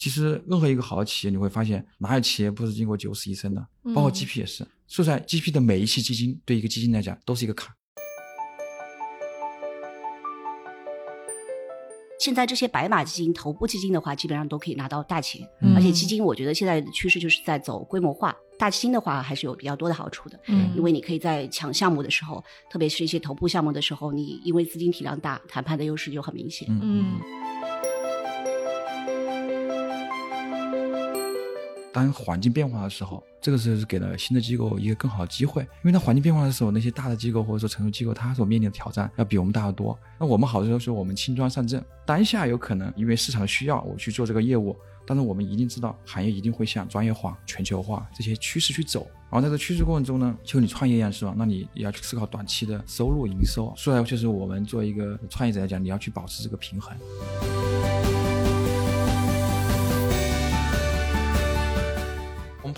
其实任何一个好的企业，你会发现哪有企业不是经过九死一生的？包括 GP 也是。说出来，GP 的每一期基金对一个基金来讲都是一个坎。现在这些白马基金、头部基金的话，基本上都可以拿到大钱，而且基金我觉得现在的趋势就是在走规模化。大基金的话，还是有比较多的好处的，嗯，因为你可以在抢项目的时候，特别是一些头部项目的时候，你因为资金体量大，谈判的优势就很明显，嗯。当环境变化的时候，这个时候是给了新的机构一个更好的机会，因为当环境变化的时候，那些大的机构或者说成熟机构，它所面临的挑战要比我们大得多。那我们好的时候是我们轻装上阵，当下有可能因为市场的需要我去做这个业务，但是我们一定知道行业一定会向专业化、全球化这些趋势去走。然后在这趋势过程中呢，就你创业一样是吧？那你也要去思考短期的收入、营收。说来就是我们作为一个创业者来讲，你要去保持这个平衡。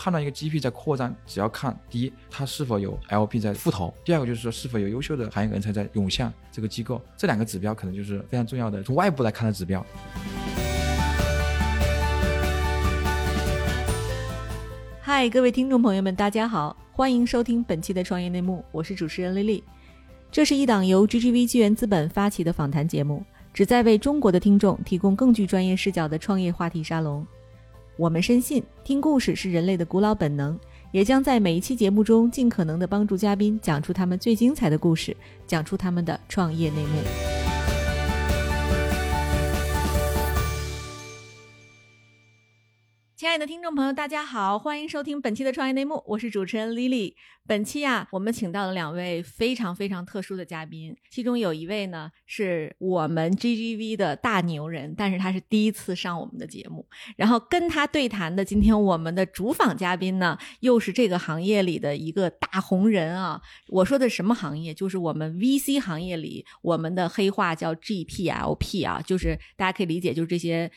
判断一个 GP 在扩张，只要看第一，它是否有 LP 在复投；第二个就是说，是否有优秀的行业人才在涌向这个机构。这两个指标可能就是非常重要的，从外部来看的指标。嗨，各位听众朋友们，大家好，欢迎收听本期的创业内幕，我是主持人丽丽。这是一档由 GGV 纪元资本发起的访谈节目，旨在为中国的听众提供更具专业视角的创业话题沙龙。我们深信，听故事是人类的古老本能，也将在每一期节目中尽可能的帮助嘉宾讲出他们最精彩的故事，讲出他们的创业内幕。亲爱的听众朋友，大家好，欢迎收听本期的创业内幕，我是主持人 Lily。本期啊，我们请到了两位非常非常特殊的嘉宾，其中有一位呢是我们 GGV 的大牛人，但是他是第一次上我们的节目。然后跟他对谈的今天我们的主访嘉宾呢，又是这个行业里的一个大红人啊。我说的什么行业？就是我们 VC 行业里，我们的黑话叫 GPLP 啊，就是大家可以理解，就是这些。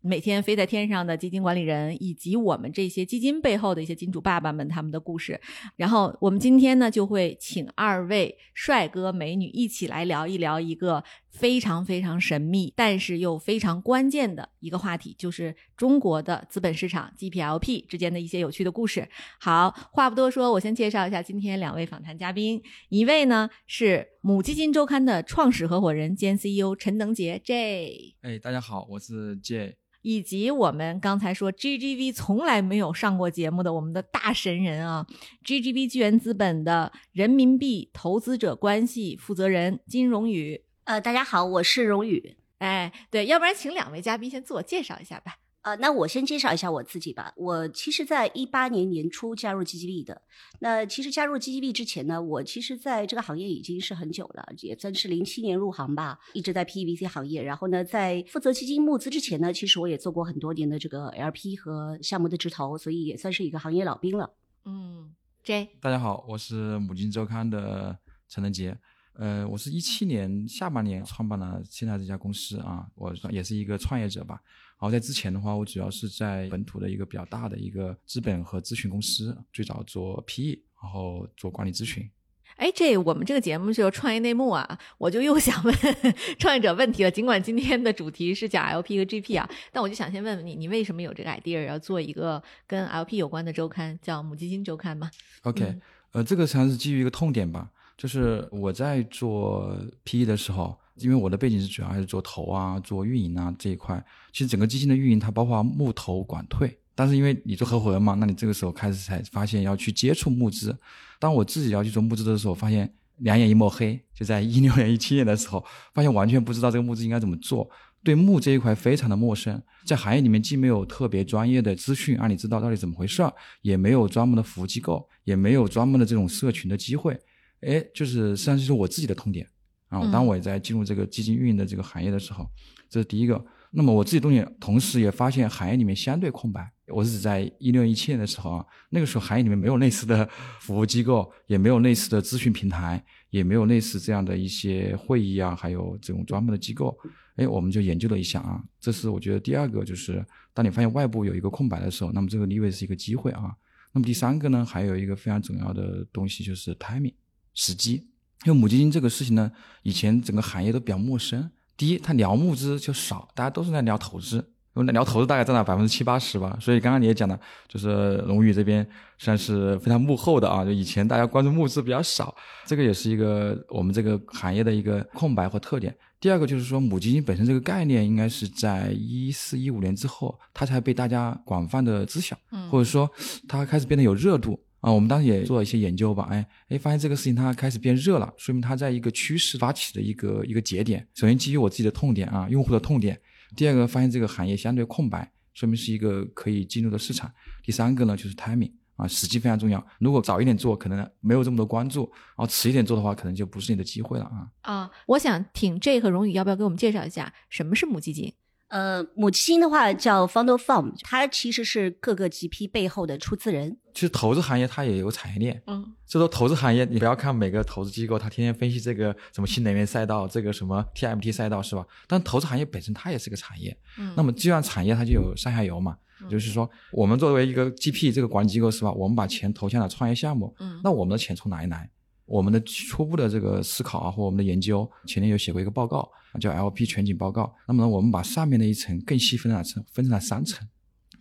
每天飞在天上的基金管理人，以及我们这些基金背后的一些金主爸爸们他们的故事。然后我们今天呢，就会请二位帅哥美女一起来聊一聊一个。非常非常神秘，但是又非常关键的一个话题，就是中国的资本市场 GPLP 之间的一些有趣的故事。好，话不多说，我先介绍一下今天两位访谈嘉宾。一位呢是母基金周刊的创始合伙人兼 CEO 陈能杰 J。哎，大家好，我是 J。以及我们刚才说 GGV 从来没有上过节目的我们的大神人啊，GGV 巨源资本的人民币投资者关系负责人金荣宇。呃，大家好，我是荣宇。哎，对，要不然请两位嘉宾先自我介绍一下吧。呃，那我先介绍一下我自己吧。我其实，在一八年年初加入 GGB 的。那其实加入 GGB 之前呢，我其实在这个行业已经是很久了，也算是零七年入行吧，一直在 PEVC 行业。然后呢，在负责基金募资之前呢，其实我也做过很多年的这个 LP 和项目的直投，所以也算是一个行业老兵了。嗯，J，大家好，我是母金周刊的陈能杰。呃，我是一七年下半年创办了现在这家公司啊，我也是一个创业者吧。然后在之前的话，我主要是在本土的一个比较大的一个资本和咨询公司，最早做 PE，然后做管理咨询。哎，这我们这个节目就创业内幕啊，我就又想问 创业者问题了。尽管今天的主题是讲 LP 和 GP 啊，但我就想先问问你，你为什么有这个 idea 要做一个跟 LP 有关的周刊，叫母基金周刊吗？OK，呃，这个实际上是基于一个痛点吧。就是我在做 PE 的时候，因为我的背景是主要还是做投啊、做运营啊这一块。其实整个基金的运营它包括募投、管退，但是因为你做合伙人嘛，那你这个时候开始才发现要去接触募资。当我自己要去做募资的时候，发现两眼一抹黑。就在一六年、一七年的时候，发现完全不知道这个募资应该怎么做，对募这一块非常的陌生。在行业里面既没有特别专业的资讯让你知道到底怎么回事儿，也没有专门的服务机构，也没有专门的这种社群的机会。哎，就是实际上就是我自己的痛点啊。当我也在进入这个基金运营的这个行业的时候，这是第一个。那么我自己东西，同时也发现行业里面相对空白。我是指在一六一七年的时候啊，那个时候行业里面没有类似的服务机构，也没有类似的咨询平台，也没有类似这样的一些会议啊，还有这种专门的机构。哎，我们就研究了一下啊，这是我觉得第二个，就是当你发现外部有一个空白的时候，那么这个你以为是一个机会啊。那么第三个呢，还有一个非常重要的东西就是 timing。时机，因为母基金这个事情呢，以前整个行业都比较陌生。第一，它聊募资就少，大家都是在聊投资，因为聊投资大概占了百分之七八十吧。所以刚刚你也讲了，就是龙宇这边算是非常幕后的啊，就以前大家关注募资比较少，这个也是一个我们这个行业的一个空白或特点。第二个就是说，母基金本身这个概念，应该是在一四一五年之后，它才被大家广泛的知晓，或者说它开始变得有热度啊。我们当时也做了一些研究吧，哎哎，发现这个事情它开始变热了，说明它在一个趋势发起的一个一个节点。首先基于我自己的痛点啊，用户的痛点；第二个发现这个行业相对空白，说明是一个可以进入的市场；第三个呢就是 timing。啊，时机非常重要。如果早一点做，可能没有这么多关注；然后迟一点做的话，可能就不是你的机会了啊。啊，我想挺 J 和荣宇，要不要给我们介绍一下什么是母基金？呃，母基金的话叫 Founder Fund，它其实是各个 GP 背后的出资人。其实投资行业它也有产业链，嗯，就说投资行业，你不要看每个投资机构，它天天分析这个什么新能源赛道，这个什么 TMT 赛道是吧？但投资行业本身它也是个产业，嗯，那么既然产业它就有上下游嘛。就是说，我们作为一个 GP 这个管理机构是吧？我们把钱投向了创业项目，嗯，那我们的钱从哪里来？我们的初步的这个思考啊，或我们的研究，前年有写过一个报告，叫 LP 全景报告。那么呢，我们把上面的一层更细分了成分成了三层。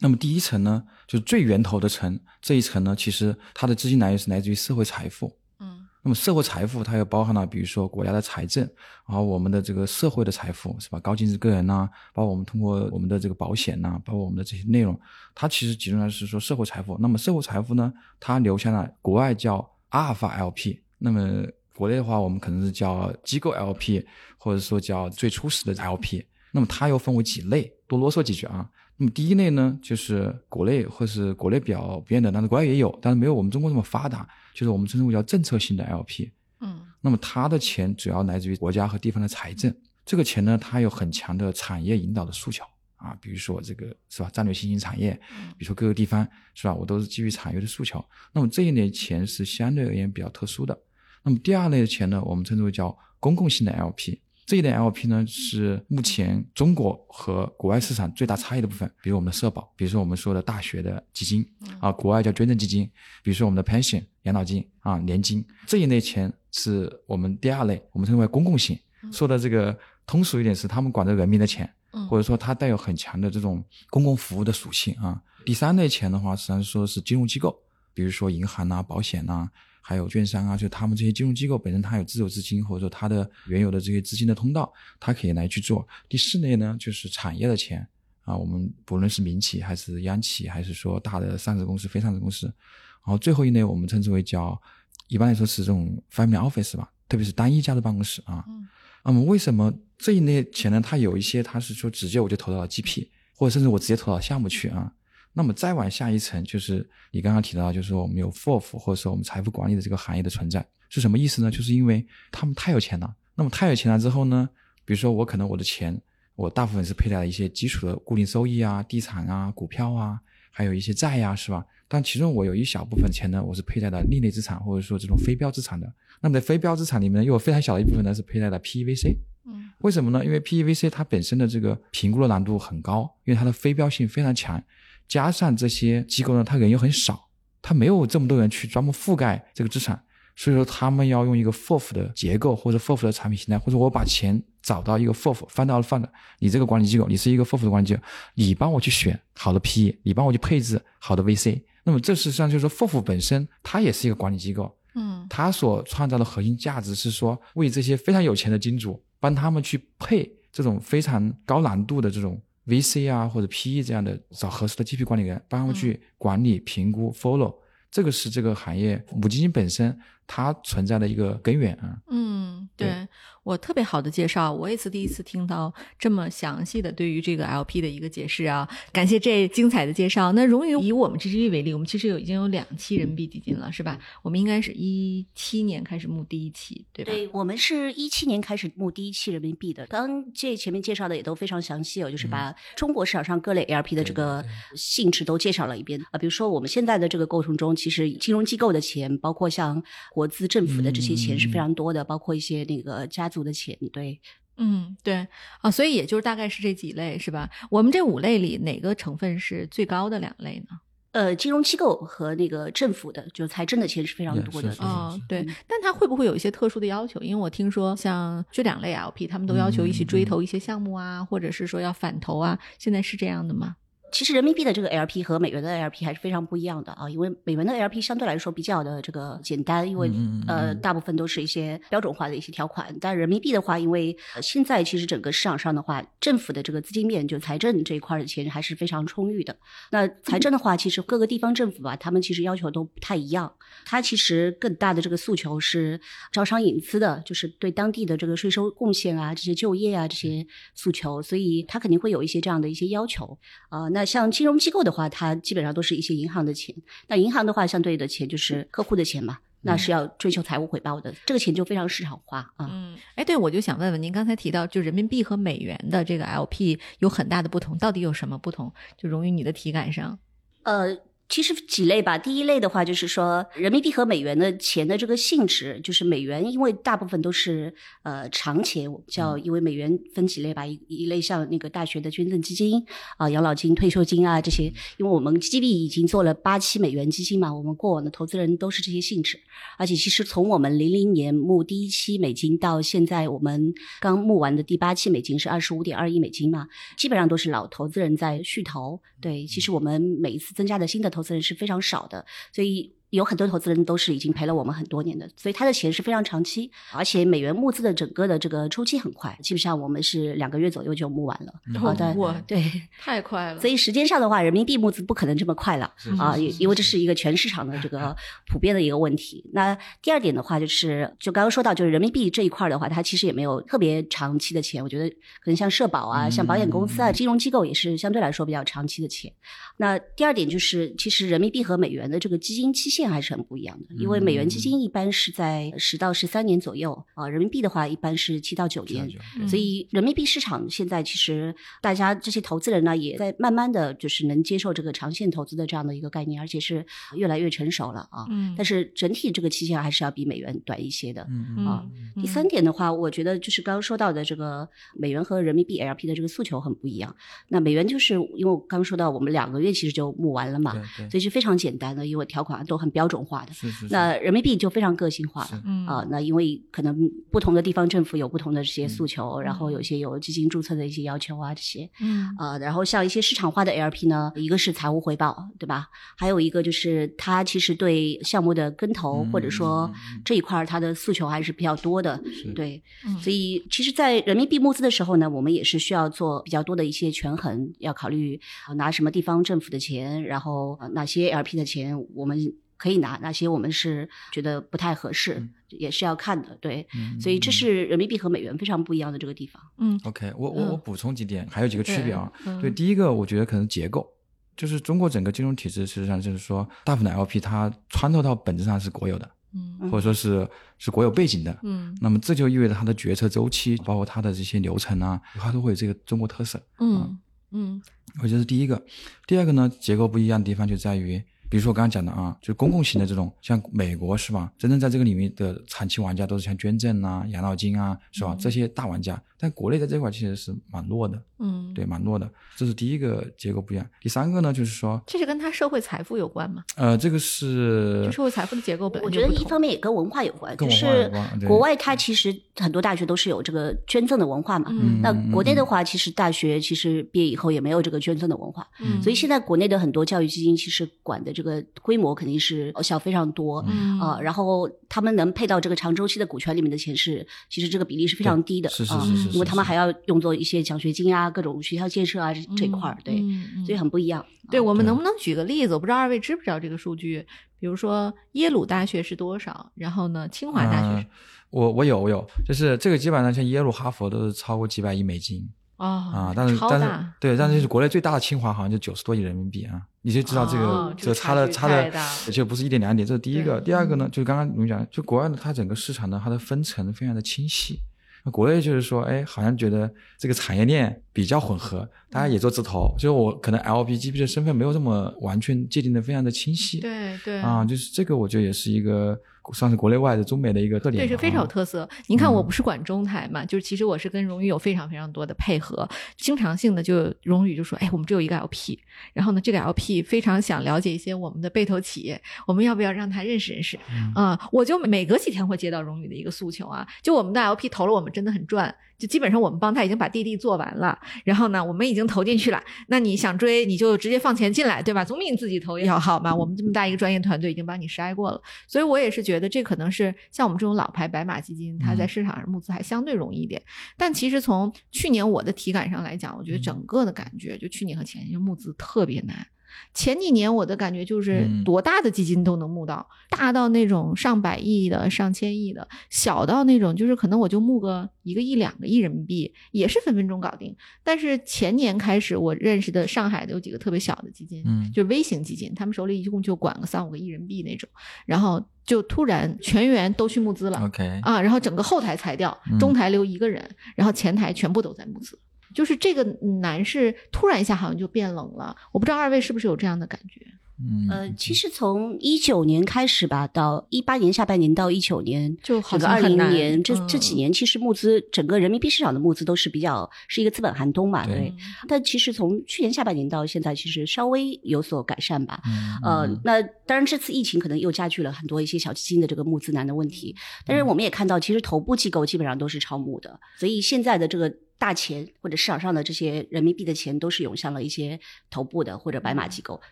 那么第一层呢，就是最源头的层，这一层呢，其实它的资金来源是来自于社会财富。嗯那么社会财富它又包含了，比如说国家的财政，然后我们的这个社会的财富是吧？高净值个人呐，包括我们通过我们的这个保险呐，包括我们的这些内容，它其实集中的是说社会财富。那么社会财富呢，它留下了国外叫阿尔法 LP，那么国内的话，我们可能是叫机构 LP，或者说叫最初始的 LP。那么它又分为几类，多啰嗦几句啊。那么第一类呢，就是国内或是国内比较普遍的，但是国外也有，但是没有我们中国这么发达。就是我们称之为叫政策性的 LP，嗯，那么它的钱主要来自于国家和地方的财政，这个钱呢，它有很强的产业引导的诉求啊，比如说这个是吧，战略新兴产业，比如说各个地方是吧，我都是基于产业的诉求，那么这一类钱是相对而言比较特殊的。那么第二类的钱呢，我们称之为叫公共性的 LP。这一类 LP 呢，是目前中国和国外市场最大差异的部分。比如我们的社保，比如说我们说的大学的基金啊，国外叫捐赠基金，比如说我们的 pension 养老金啊，年金这一类钱是我们第二类，我们称为公共性。说的这个通俗一点是，他们管着人民的钱，或者说它带有很强的这种公共服务的属性啊。第三类钱的话，实际上说是金融机构，比如说银行呐、保险呐。还有券商啊，就他们这些金融机构本身，它有自有资金，或者说它的原有的这些资金的通道，它可以来去做。第四类呢，就是产业的钱啊，我们不论是民企还是央企，还是说大的上市公司、非上市公司，然后最后一类我们称之为叫，一般来说是这种 family office 吧，特别是单一家的办公室啊。嗯。那么为什么这一类钱呢？它有一些它是说直接我就投到了 GP，或者甚至我直接投到项目去啊。那么再往下一层，就是你刚刚提到，就是说我们有 FOF 或者说我们财富管理的这个行业的存在，是什么意思呢？就是因为他们太有钱了。那么太有钱了之后呢，比如说我可能我的钱，我大部分是配在了一些基础的固定收益啊、地产啊、股票啊，还有一些债呀，是吧？但其中我有一小部分钱呢，我是配在了另类资产或者说这种非标资产的。那么在非标资产里面，又有非常小的一部分呢是配在了 PEVC。嗯，为什么呢？因为 PEVC 它本身的这个评估的难度很高，因为它的非标性非常强。加上这些机构呢，他人又很少，他没有这么多人去专门覆盖这个资产，所以说他们要用一个 FOF 的结构或者 FOF 的产品形态，或者我把钱找到一个 FOF 翻到了放的，你这个管理机构，你是一个 FOF 的管理机构，你帮我去选好的 PE，你帮我去配置好的 VC，那么这实际上就是说 FOF 本身它也是一个管理机构，嗯，它所创造的核心价值是说为这些非常有钱的金主帮他们去配这种非常高难度的这种。VC 啊，或者 PE 这样的找合适的 GP 管理员，帮他们去管理、评估、follow，这个是这个行业母基金本身它存在的一个根源啊。嗯，对。我特别好的介绍，我也是第一次听到这么详细的对于这个 LP 的一个解释啊！感谢这精彩的介绍。那荣誉以我们 GGV 为例，我们其实有已经有两期人民币基金了，是吧？我们应该是一七年开始募第一期，对吧？对，我们是一七年开始募第一期人民币的。刚这前面介绍的也都非常详细哦，就是把中国市场上各类 LP 的这个性质都介绍了一遍啊。比如说我们现在的这个过程中，其实金融机构的钱，包括像国资、政府的这些钱是非常多的，包括一些那个家族。的钱对，嗯对啊，所以也就是大概是这几类是吧？我们这五类里哪个成分是最高的两类呢？呃，金融机构和那个政府的，就是财政的钱是非常多的。是是哦，对嗯，但它会不会有一些特殊的要求？因为我听说像这两类 LP，他们都要求一起追投一些项目啊，或者是说要反投啊，现在是这样的吗？其实人民币的这个 LP 和美元的 LP 还是非常不一样的啊，因为美元的 LP 相对来说比较的这个简单，因为呃嗯大部分都是一些标准化的一些条款。但人民币的话，因为呃现在其实整个市场上的话，政府的这个资金面就财政这一块的钱还是非常充裕的。那财政的话，其实各个地方政府吧，他们其实要求都不太一样。它其实更大的这个诉求是招商引资的，就是对当地的这个税收贡献啊、这些就业啊这些诉求，所以它肯定会有一些这样的一些要求。啊、那像金融机构的话，它基本上都是一些银行的钱。那银行的话，相对的钱就是客户的钱嘛，那是要追求财务回报的，这个钱就非常市场化啊。嗯，哎，对，我就想问问您，刚才提到就人民币和美元的这个 LP 有很大的不同，到底有什么不同？就融于你的体感上。呃，其实几类吧。第一类的话，就是说人民币和美元的钱的这个性质，就是美元，因为大部分都是呃长钱，我叫因为美元分几类吧，一一类像那个大学的捐赠基金啊、养老金、退休金啊这些，因为我们 GGB 已经做了八期美元基金嘛，我们过往的投资人都是这些性质，而且其实从我们零零年募第一期美金到现在我们刚募完的第八期美金是二十五点二亿美金嘛，基本上都是老投资人在续投。对，其实我们每一次增加的新的投资人是非常少的，所以有很多投资人都是已经陪了我们很多年的，所以他的钱是非常长期，而且美元募资的整个的这个周期很快，基本上我们是两个月左右就募完了。好的，哇，对，太快了。所以时间上的话，人民币募资不可能这么快了啊，因因为这是一个全市场的这个 普遍的一个问题。那第二点的话，就是就刚刚说到，就是人民币这一块的话，它其实也没有特别长期的钱。我觉得可能像社保啊、像保险公司啊、嗯金融机构也是相对来说比较长期的钱。那第二点就是，其实人民币和美元的这个基金期限还是很不一样的，因为美元基金一般是在十到十三年左右啊，人民币的话一般是七到九年。嗯所以人民币市场现在其实大家这些投资人呢，也在慢慢的就是能接受这个长线投资的这样的一个概念，而且是越来越成熟了啊。嗯，但是整体这个期限还是要比美元短一些的。嗯啊嗯第三点的话，我觉得就是刚刚说到的这个美元和人民币 LP 的这个诉求很不一样。那美元就是因为我刚刚说到，我们两个月其实就募完了嘛，所以是非常简单的，因为条款都很标准化的。是是是那人民币就非常个性化是了。嗯啊，那因为可能不同的地方政府有不同的这些诉求，然后有些有基金注册的一些要求啊，这些嗯啊，然后像一些市场化的 LP 呢，一个是财务回报，对吧？还有一个就是它其实对项目的跟投、嗯或者说这一块儿它的诉求还是比较多的，对。嗯所以其实，在人民币募资的时候呢，我们也是需要做比较多的一些权衡，要考虑、呃拿什么地方政府的钱，然后、呃哪些 LP 的钱我们可以拿，哪些我们是觉得不太合适，嗯也是要看的。对，嗯所以这嗯是人民币和美元非常不一样的这个地方。嗯 OK，我我嗯我补充几点，还有几个区别啊。对第一个我觉得可能结构，就是中国整个金融体制，实际上就是说，大部分的 LP 它穿透到本质上是国有的，嗯嗯或者说是是国有背景的。嗯那么这就意味着它的决策周期，包括它的这些流程啊，它都会有这个中国特色。嗯嗯我觉得是第一个。第二个呢，结构不一样的地方就在于，比如说我刚刚讲的啊，就是公共型的这种，像美国是吧？真正在这个领域的长期玩家都是像捐赠啊、养老金啊，是吧？嗯这些大玩家，但国内在这块其实是蛮弱的，嗯，对，，蛮弱的。这是第一个结构不一样。第三个呢，就是说，这是跟他社会财富有关吗？呃，这个是就社会财富的结构本来我觉得一方面也跟文化有关，就是国外它其实很多大学都是有这个捐赠的文化嘛。嗯那国内的话，其实大学其实毕业以后也没有这个捐赠的文化，嗯所以现在国内的很多教育基金其实管的这个规模肯定是小非常多。嗯啊，然后他们能配到这个长周期的股权里面的钱是，其实这个比例是非常低的啊，是是是是，因为他们还要用作一些奖学金啊、各种学校建设啊这这一块儿，对，所以很不一样。对，我们能不能举个例子？我不知道二位知不知道这个数据？比如说耶鲁大学是多少？然后呢，清华大学我我有我有，就是这个基本上像耶鲁、哈佛都是超过几百亿美金。哦啊，但是但是对，但是就是国内最大的清华好像就九十多亿人民币啊，你就知道这个、哦这个差的差差的就不是一点两点，这是第一个。第二个呢，就是刚刚你们讲，就国外的它整个市场呢，它的分层非常的清晰。那国内就是说，哎，好像觉得这个产业链比较混合，大家也做字头，就是我可能 LPGP 的身份没有这么完全界定的非常的清晰。对对啊，就是这个，我觉得也是一个算是国内外的中美的一个特点。对，是非常有啊特色。您看，我嗯不是管中台嘛，就是其实我是跟荣宇有非常非常多的配合，经常性的就荣宇就说，哎，我们只有一个 LP，然后呢，这个 LP 非常想了解一些我们的被投企业，我们要不要让他认识认识？嗯啊、我就每隔几天会接到荣宇的一个诉求啊，就我们的 LP 投了，我们真的很赚，就基本上我们帮他已经把滴滴做完了，然后呢，我们已经投进去了，那你想追你就直接放钱进来，对吧？总比你自己投要好嘛。我们这么大一个专业团队已经帮你筛过了，所以我也是觉得这可能是像我们这种老牌白马基金，它在市场上募资还相对容易一点。但其实从去年我的体感上来讲，我觉得整个的感觉就去年和前年就募资特别难。前几年我的感觉就是嗯多大的基金都能募到，大到那种上百亿的、上千亿的，小到那种就是可能我就募个一个亿、两个亿人民币，也是分分钟搞定。但是前年开始，我认识的上海的有几个特别小的基金，嗯就是微型基金，他们手里一共就管个三五个亿人民币那种，然后就突然全员都去募资了。OK，啊，然后整个后台裁掉，嗯中台留一个人，然后前台全部都在募资，就是这个难是突然一下好像就变冷了。我不知道二位是不是有这样的感觉？嗯呃，其实从一九年开始吧，到一八年下半年到一九年，就好整个二像很难零年这这嗯几年，其实募资整个人民币市场的募资都是比较是一个资本寒冬嘛，对对。但其实从去年下半年到现在，其实稍微有所改善吧。嗯呃嗯，那当然这次疫情可能又加剧了很多一些小基金的这个募资难的问题，但是我们也看到，其实头部机构基本上都是超募的，所以现在的这个。大钱或者市场上的这些人民币的钱，都是涌向了一些头部的或者白马机构。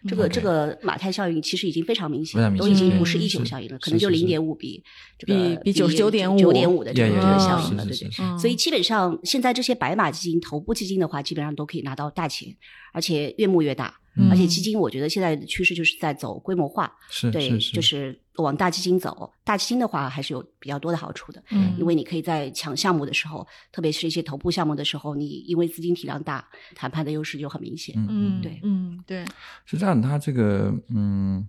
这个这个马太效应其实已经非常明显，都已经不是一是九效应了，可能就零点五比这个比九十九点五九点五的这个这个效应了，对对。所以基本上现在这些白马基金、头部基金的话，基本上都可以拿到大钱，而且越募越大。嗯而且基金，我觉得现在的趋势就是在走规模化，是对，是是就是往大基金走。大基金的话，还是有比较多的好处的，嗯因为你可以在抢项目的时候，特别是一些头部项目的时候，你因为资金体量大，谈判的优势就很明显。嗯嗯，对嗯对，是这样，它这个嗯，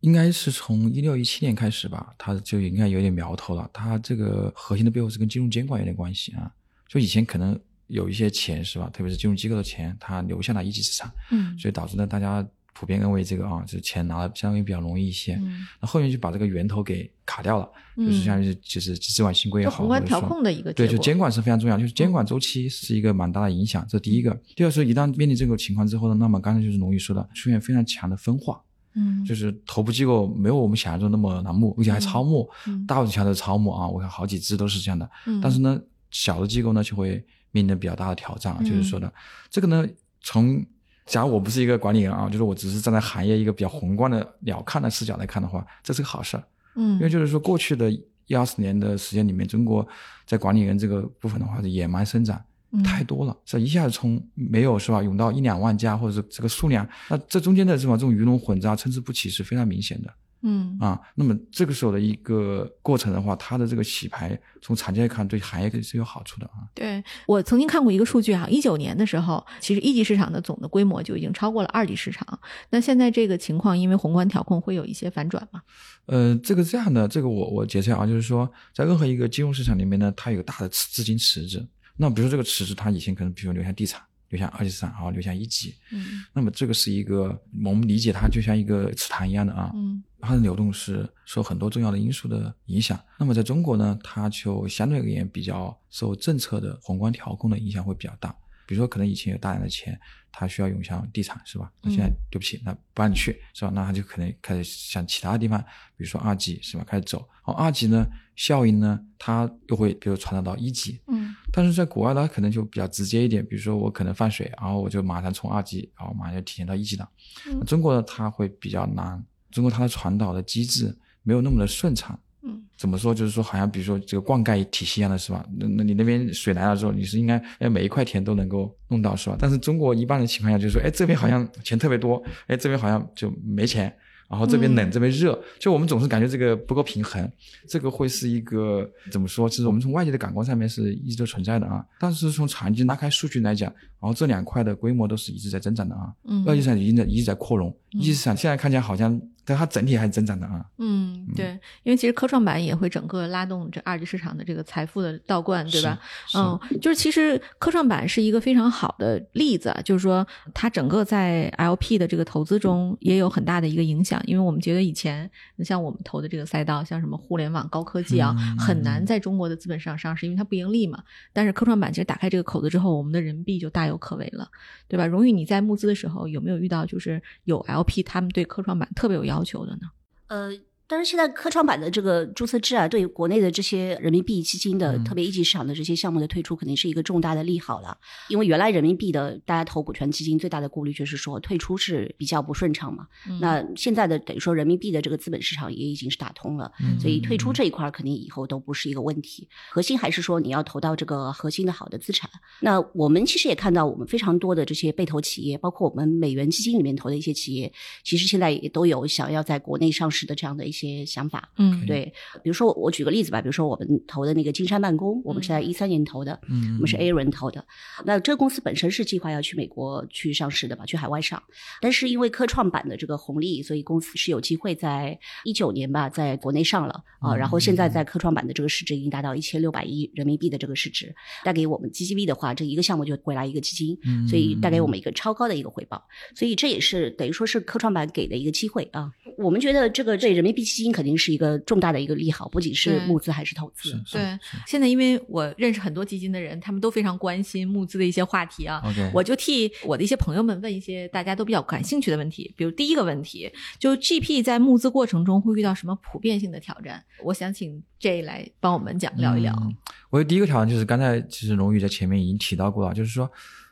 应该是从一六一七年开始吧，它就应该有点苗头了。它这个核心的背后是跟金融监管有点关系啊。就以前可能有一些钱是吧，特别是金融机构的钱，它留下了一级市场，嗯。所以导致呢大家普遍认为这个啊，这钱拿的相当于比较容易一些。嗯，那后面就把这个源头给卡掉了，嗯。就是相当于就是资管新规也好，就宏观调控的一个对，就监管是非常重要，就是监管周期是一个蛮大的影响，这第一个。第二是，一旦面临这个情况之后呢，那么刚才就是龙宇说的，出现非常强的分化，嗯，就是头部机构没有我们想象中那么盲目，而且还超募，嗯。大部分情况都是超募啊，我看好几只都是这样的。嗯。但是呢，小的机构呢就会面临比较大的挑战啊，就是说呢这个呢，从假如我不是一个管理人啊，就是我只是站在行业一个比较宏观的鸟瞰的视角来看的话，这是个好事儿。嗯，因为就是说，过去的一二十年的时间里面，中国在管理人这个部分的话，是野蛮生长嗯。太多了，这一下子从没有是吧，涌到一两万家，或者是这个数量，那这中间的这种这种鱼龙混杂、参差不齐是非常明显的嗯啊。那么这个时候的一个过程的话，它的这个洗牌，从长期来看，对行业是有好处的啊。对我曾经看过一个数据哈，一九年的时候，其实一级市场的总的规模就已经超过了二级市场。那现在这个情况，因为宏观调控会有一些反转嘛？呃，这个这样的，这个我我解释啊，就是说，在任何一个金融市场里面呢，它有大的池资金池子。那比如说这个池子，它以前可能比如留下地产，留下二级市场，然后留下一级。嗯那么这个是一个我们理解它就像一个池塘一样的啊，嗯它的流动是受很多重要的因素的影响。那么在中国呢，它就相对而言比较受政策的宏观调控的影响会比较大。比如说，可能以前有大量的钱，它需要涌向地产，是吧？那现在嗯对不起，那不让你去，是吧？那它就可能开始向其他地方，比如说二级，是吧？开始走。然后二级呢，效应呢，它又会比如传导到一级，嗯但是在国外呢，可能就比较直接一点，比如说我可能放水，然后我就马上从二级，然后马上就体现到一级档。嗯中国呢，它会比较难，中国它的传导的机制没有那么的顺畅。嗯怎么说？就是说，好像比如说这个灌溉体系一样的是吧？那那你那边水来了之后，你是应该哎每一块田都能够弄到是吧？但是中国一般的情况下就是说，哎这边好像钱特别多，哎这边好像就没钱，然后这边冷、嗯这边热，就我们总是感觉这个不够平衡，这个会是一个怎么说？就是我们从外界的感官上面是一直都存在的啊，但是从长期拉开数据来讲，然后这两块的规模都是一直在增长的啊。嗯二级市场已经在一直在扩容，嗯一级市场现在看起来好像但它整体还是增长的啊。嗯，对，因为其实科创板也会整个拉动这二级市场的这个财富的倒灌，对吧？嗯，就是其实科创板是一个非常好的例子，啊，就是说它整个在 LP 的这个投资中也有很大的一个影响，因为我们觉得以前像我们投的这个赛道，像什么互联网、高科技啊，嗯很难在中国的资本市场上市，因为它不盈利嘛。但是科创板其实打开这个口子之后，我们的人民币就大有可为了，对吧？荣誉，你在募资的时候有没有遇到就是有 LP 他们对科创板特别有要求的呢？呃，当然现在科创板的这个注册制啊，对国内的这些人民币基金的、嗯特别一级市场的这些项目的退出，肯定是一个重大的利好了。因为原来人民币的大家投股权基金最大的顾虑就是说退出是比较不顺畅嘛。嗯那现在的等于说人民币的这个资本市场也已经是打通了，嗯所以退出这一块儿肯定以后都不是一个问题。核心还是说你要投到这个核心的好的资产。那我们其实也看到，我们非常多的这些被投企业，包括我们美元基金里面投的一些企业，其实现在也都有想要在国内上市的这样的一些想法。嗯对，比如说我举个例子吧，比如说我们投的那个金山办公，我们是在一三年投的，嗯，我们是 A 轮投的。那这个公司本身是计划要去美国去上市的吧，去海外上，但是因为科创板的这个红利，所以公司是有机会在一九年吧，在国内上了啊。嗯然后现在在科创板的这个市值已经达到一千六百亿人民币的这个市值，带给我们 GGV 的话，这一个项目就回来一个基金，嗯所以带给我们一个超高的一个回报。所以这也是等于说是科创板给的一个机会啊。我们觉得这个对人民币基金肯定是一个重大的一个利好，不仅是募资还是投资。对，现在因为我认识很多基金的人，他们都非常关心募资的一些话题啊。OK，我就替我的一些朋友们问一些大家都比较感兴趣的问题，比如第一个问题，就 GP 在募资过程中会遇到什么普遍性的挑战？我想请 J 来帮我们讲聊一聊。嗯我的第一个挑战就是刚才其实荣宇在前面已经提到过了，就是说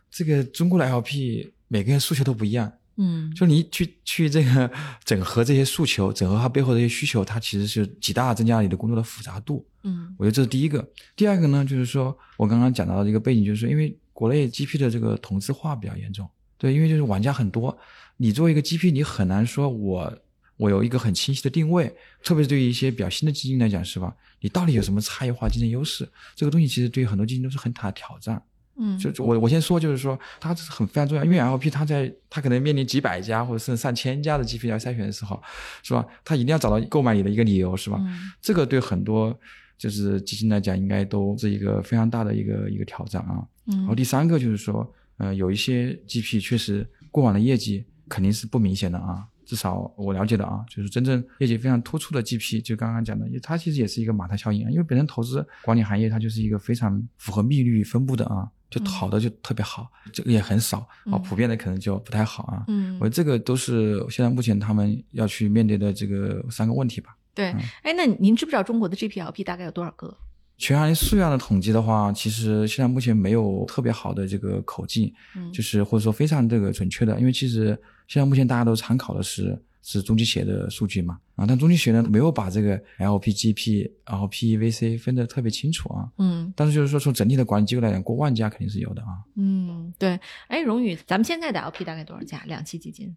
这个中国的 LP 每个人诉求都不一样，嗯就你去去这个整合这些诉求，整合它背后的一些需求，它其实是极大增加了你的工作的复杂度。嗯我觉得这是第一个。第二个呢，就是说我刚刚讲到的一个背景，就是说因为国内 GP 的这个同质化比较严重，对，因为就是玩家很多，你作为一个 GP，你很难说我我有一个很清晰的定位，特别是对于一些比较新的基金来讲，是吧？你到底有什么差异化竞争优势？这个东西其实对于很多基金都是很大的挑战。嗯，就就我我先说，就是说它是很非常重要，因为 LP 它在它可能面临几百家或者甚至上千家的 GP 要筛选的时候，是吧？它一定要找到购买你的一个理由，是吧？嗯这个对很多就是基金来讲，应该都是一个非常大的一个一个挑战啊。然后嗯第三个就是说，呃，有一些 GP 确实过往的业绩肯定是不明显的啊，至少我了解的啊，就是真正业绩非常突出的 GP，就刚刚讲的，它其实也是一个马太效应啊，因为本身投资管理行业它就是一个非常符合密律分布的啊，就嗯好的就特别好，这个也很少啊，嗯普遍的可能就不太好啊。嗯我觉得这个都是现在目前他们要去面对的这个三个问题吧。对嗯，哎，那您知不知道中国的 GPLP 大概有多少个？全行业数量的统计的话，其实现在目前没有特别好的这个口径，嗯就是或者说非常这个准确的，因为其实现在目前大家都参考的是是中基协的数据嘛，啊，但中期学呢没有把这个 LP、GP、然后 PEVC 分得特别清楚啊。嗯但是就是说从整体的管理机构来讲，过万家肯定是有的啊。嗯，对，哎，荣宇，咱们现在的 LP 大概多少家？两期基金？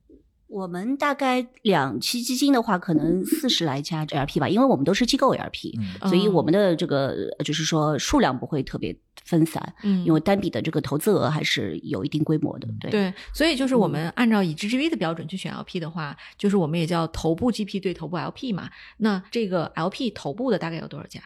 我们大概两期基金的话，可能四十来家 LP 吧，因为我们都是机构 LP，、嗯所以我们的这个呃就是说数量不会特别分散，嗯，因为单笔的这个投资额还是有一定规模的。对，对，所以就是我们按照以 GGV 的标准去选 LP 的话，就是我们也叫头部 GP 对头部 LP 嘛。那这个 LP 头部的大概有多少家？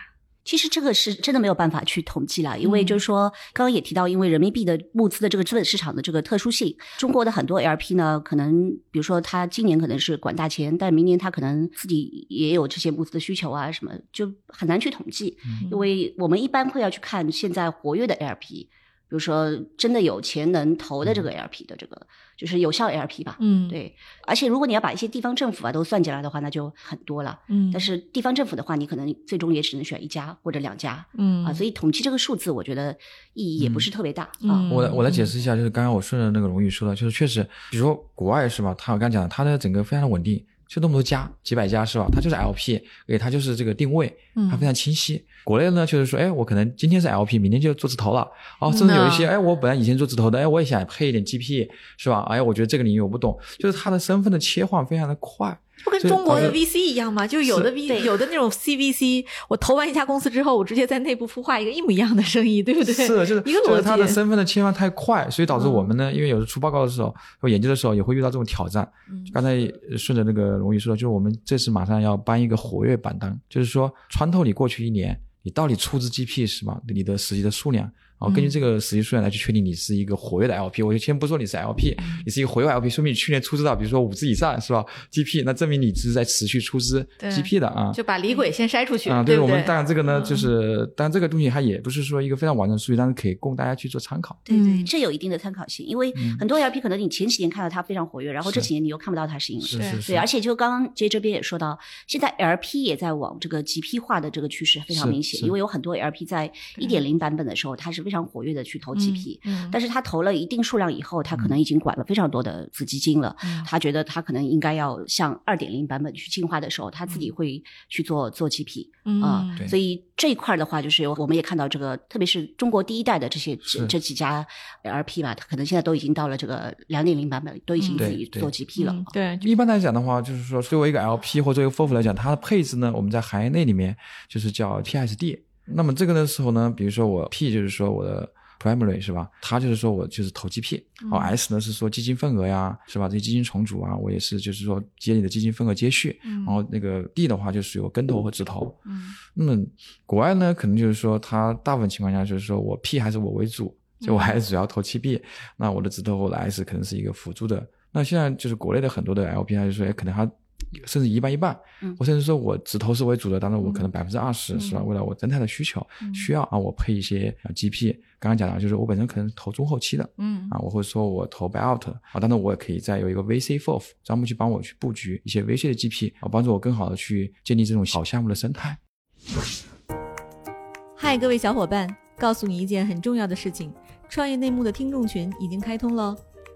其实这个是真的没有办法去统计了，因为嗯就是说，刚刚也提到，因为人民币的募资的这个资本市场的这个特殊性，中国的很多 LP 呢，可能比如说他今年可能是管大钱，但明年他可能自己也有这些募资的需求啊，什么就很难去统计，嗯因为我们一般会要去看现在活跃的 LP。比如说，真的有钱能投的这个 LP 的这个，就是有效 LP 吧，嗯，，对。而且如果你要把一些地方政府啊都算进来的话，那就很多了。嗯，但是地方政府的话，你可能最终也只能选一家或者两家嗯啊，所以统计这个数字，我觉得意义也不是特别大啊。嗯我来我来解释一下，就是刚刚我顺着那个荣誉说的，就是确实，比如说国外是吧？他我刚讲的，它的整个非常的稳定，就那么多家，几百家是吧？它就是 LP，给它就是这个定位，嗯它非常清晰。国内呢，就是说，哎，我可能今天是 LP，明天就做直投了，哦，甚至有一些，嗯哎，我本来以前做直投的，哎，我也想配一点 GP，是吧？哎，我觉得这个领域我不懂，就是它的身份的切换非常的快。不跟中国的 VC 一样吗？就是有的 V 有的那种 CVC，我投完一家公司之后，我直接在内部孵化一个一模一样的生意，对不对？是的，就是一个逻辑他的。身份的切换太快，所以导致我们呢，因为有时候出报告的时候或研究的时候也会遇到这种挑战。嗯刚才呃顺着那个龙宇说的，就是我们这次马上要搬一个活跃榜单，就是说穿透你过去一年你到底出资 GP 是吧？你的实际的数量，然后根据这个实际数量来去确定你是一个活跃的 LP。我就先不说你是 LP，你是一个活跃 LP，说明你去年出资到比如说五只以上是吧？GP，那证明你是在持续出资对 GP 的啊。就把李鬼先筛出去，啊，对？我们当然这个呢，嗯就是当然这个东西它也不是说一个非常完整的数据，但是可以供大家去做参考。对对，嗯这有一定的参考性，因为嗯很多 LP 可能你前几年看到它非常活跃，然后这几年你又看不到它是因为对是是是，对，而且就刚刚 J 这边也说到，现在 LP 也在往这个 GP 化的这个趋势非常明显，因为有很多 LP 在一点零版本的时候，它是非常活跃的去投 GP，、嗯但是他投了一定数量以后，他可能已经管了非常多的子基金了，嗯。他觉得他可能应该要向二点零版本去进化的时候，他自己会去做做 GP 啊、嗯对。所以这一块的话，就是我们也看到这个，特别是中国第一代的这些这这几家 LP 吧，它可能现在都已经到了这个两点零版本，都已经嗯。自己对对做 GP 了。嗯对，一般来讲的话，就是说作为一个 LP 或作为一个 FOF 来讲，它的配置呢，我们在行业内里面就是叫 PSD。那么这个的时候呢，比如说我 P 就是说我的 primary 是吧？它就是说我就是投 GP，嗯哦 S 呢是说基金份额呀，是吧？这些基金重组啊，我也是就是说接你的基金份额接续。嗯然后那个 D 的话就是有跟投和直投。嗯那么国外呢，可能就是说它大部分情况下就是说我 P 还是我为主，就我还是主要投七 B，、那我的直投我的 S 可能是一个辅助的。那现在就是国内的很多的 LP，他就说，哎，可能他甚至一半一半，嗯我甚至说我只投是为主的，当然我可能百分之二十嗯是吧？为了我生态的需求，嗯需要啊，我配一些啊 GP。刚刚讲到，就是我本身可能投中后期的，嗯啊，我会说我投 buyout 啊，当然我也可以再有一个 VC FOF 专门去帮我去布局一些 VC 的 GP，啊，帮助我更好的去建立这种小项目的生态。嗨，各位小伙伴，告诉你一件很重要的事情：创业内幕的听众群已经开通喽。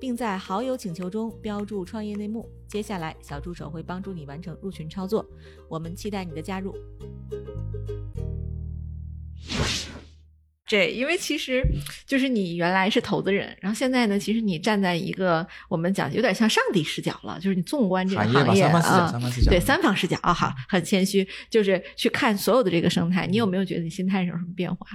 并在好友请求中标注“创业内幕”。接下来，小助手会帮助你完成入群操作。我们期待你的加入。对，因为其实就是你原来是投资人，然后现在呢，其实你站在一个我们讲有点像上帝视角了，就是你纵观这个行业吧行业三方视角啊，三方视角对三方视角啊，好，很谦虚，就是去看所有的这个生态。你有没有觉得你心态上有什么变化？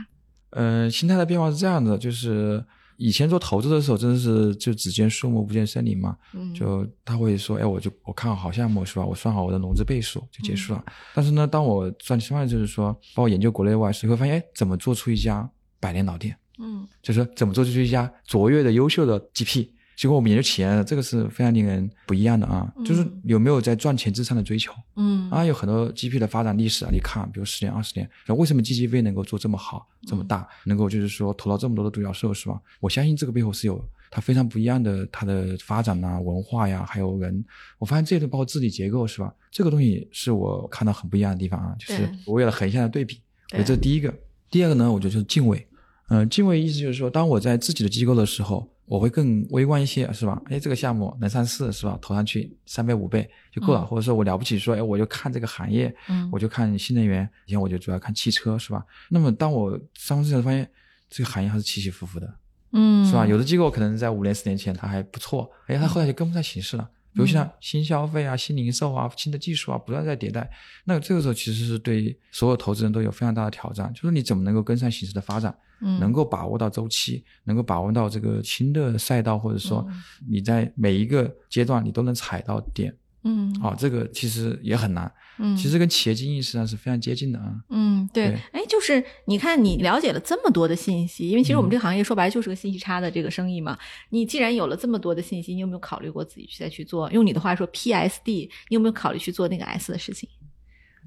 呃，心态的变化是这样的，就是以前做投资的时候，真的是就只见树木不见森林嘛，嗯，就他会说，哎，我就我看好好项目是吧？我算好我的融资倍数就结束了。嗯但是呢，当我赚钱方就是说，包括研究国内外时，会发现，哎，怎么做出一家百年老店？嗯就是说怎么做出一家卓越的、优秀的 GP？结果我们研究企业，这个是非常令人不一样的啊，就是嗯有没有在赚钱之上的追求。嗯啊，有很多 GP 的发展历史啊，你看，比如十年、二十年，然后为什么 GGV 能够做这么好、这么大，能够就是说投到这么多的独角兽，是吧？我相信这个背后是有它非常不一样的它的发展呐、文化呀，还有人。我发现这些都包括治理结构，是吧？这个东西是我看到很不一样的地方啊，就是我为了横向的对比，我觉得这是第一个。第二个呢，我觉得就是敬畏。嗯、敬畏意思就是说，当我在自己的机构的时候，我会更微观一些，是吧？哎，这个项目能上市，是吧？投上去三倍五倍就够了，嗯或者说我了不起说，哎，我就看这个行业，嗯我就看新能源，以前我就主要看汽车，是吧？那么当我上市之后发现这个行业还是起起伏伏的，嗯是吧？有的机构可能在五年、十年前它还不错，哎，它后来就跟不上形势了。比如像新消费啊、新零售啊、新的技术啊，不断在迭代。那这个时候其实是对所有投资人都有非常大的挑战，就是你怎么能够跟上形势的发展，嗯能够把握到周期，能够把握到这个新的赛道，或者说嗯你在每一个阶段你都能踩到点。嗯啊，这个其实也很难。嗯其实跟企业经营实际上是非常接近的啊。嗯，对对，哎，就是你看，你了解了这么多的信息，因为其实我们嗯这个行业说白了就是个信息差的这个生意嘛。你既然有了这么多的信息，你有没有考虑过自己去再去做？用你的话说 PSD，你有没有考虑去做那个 S 的事情？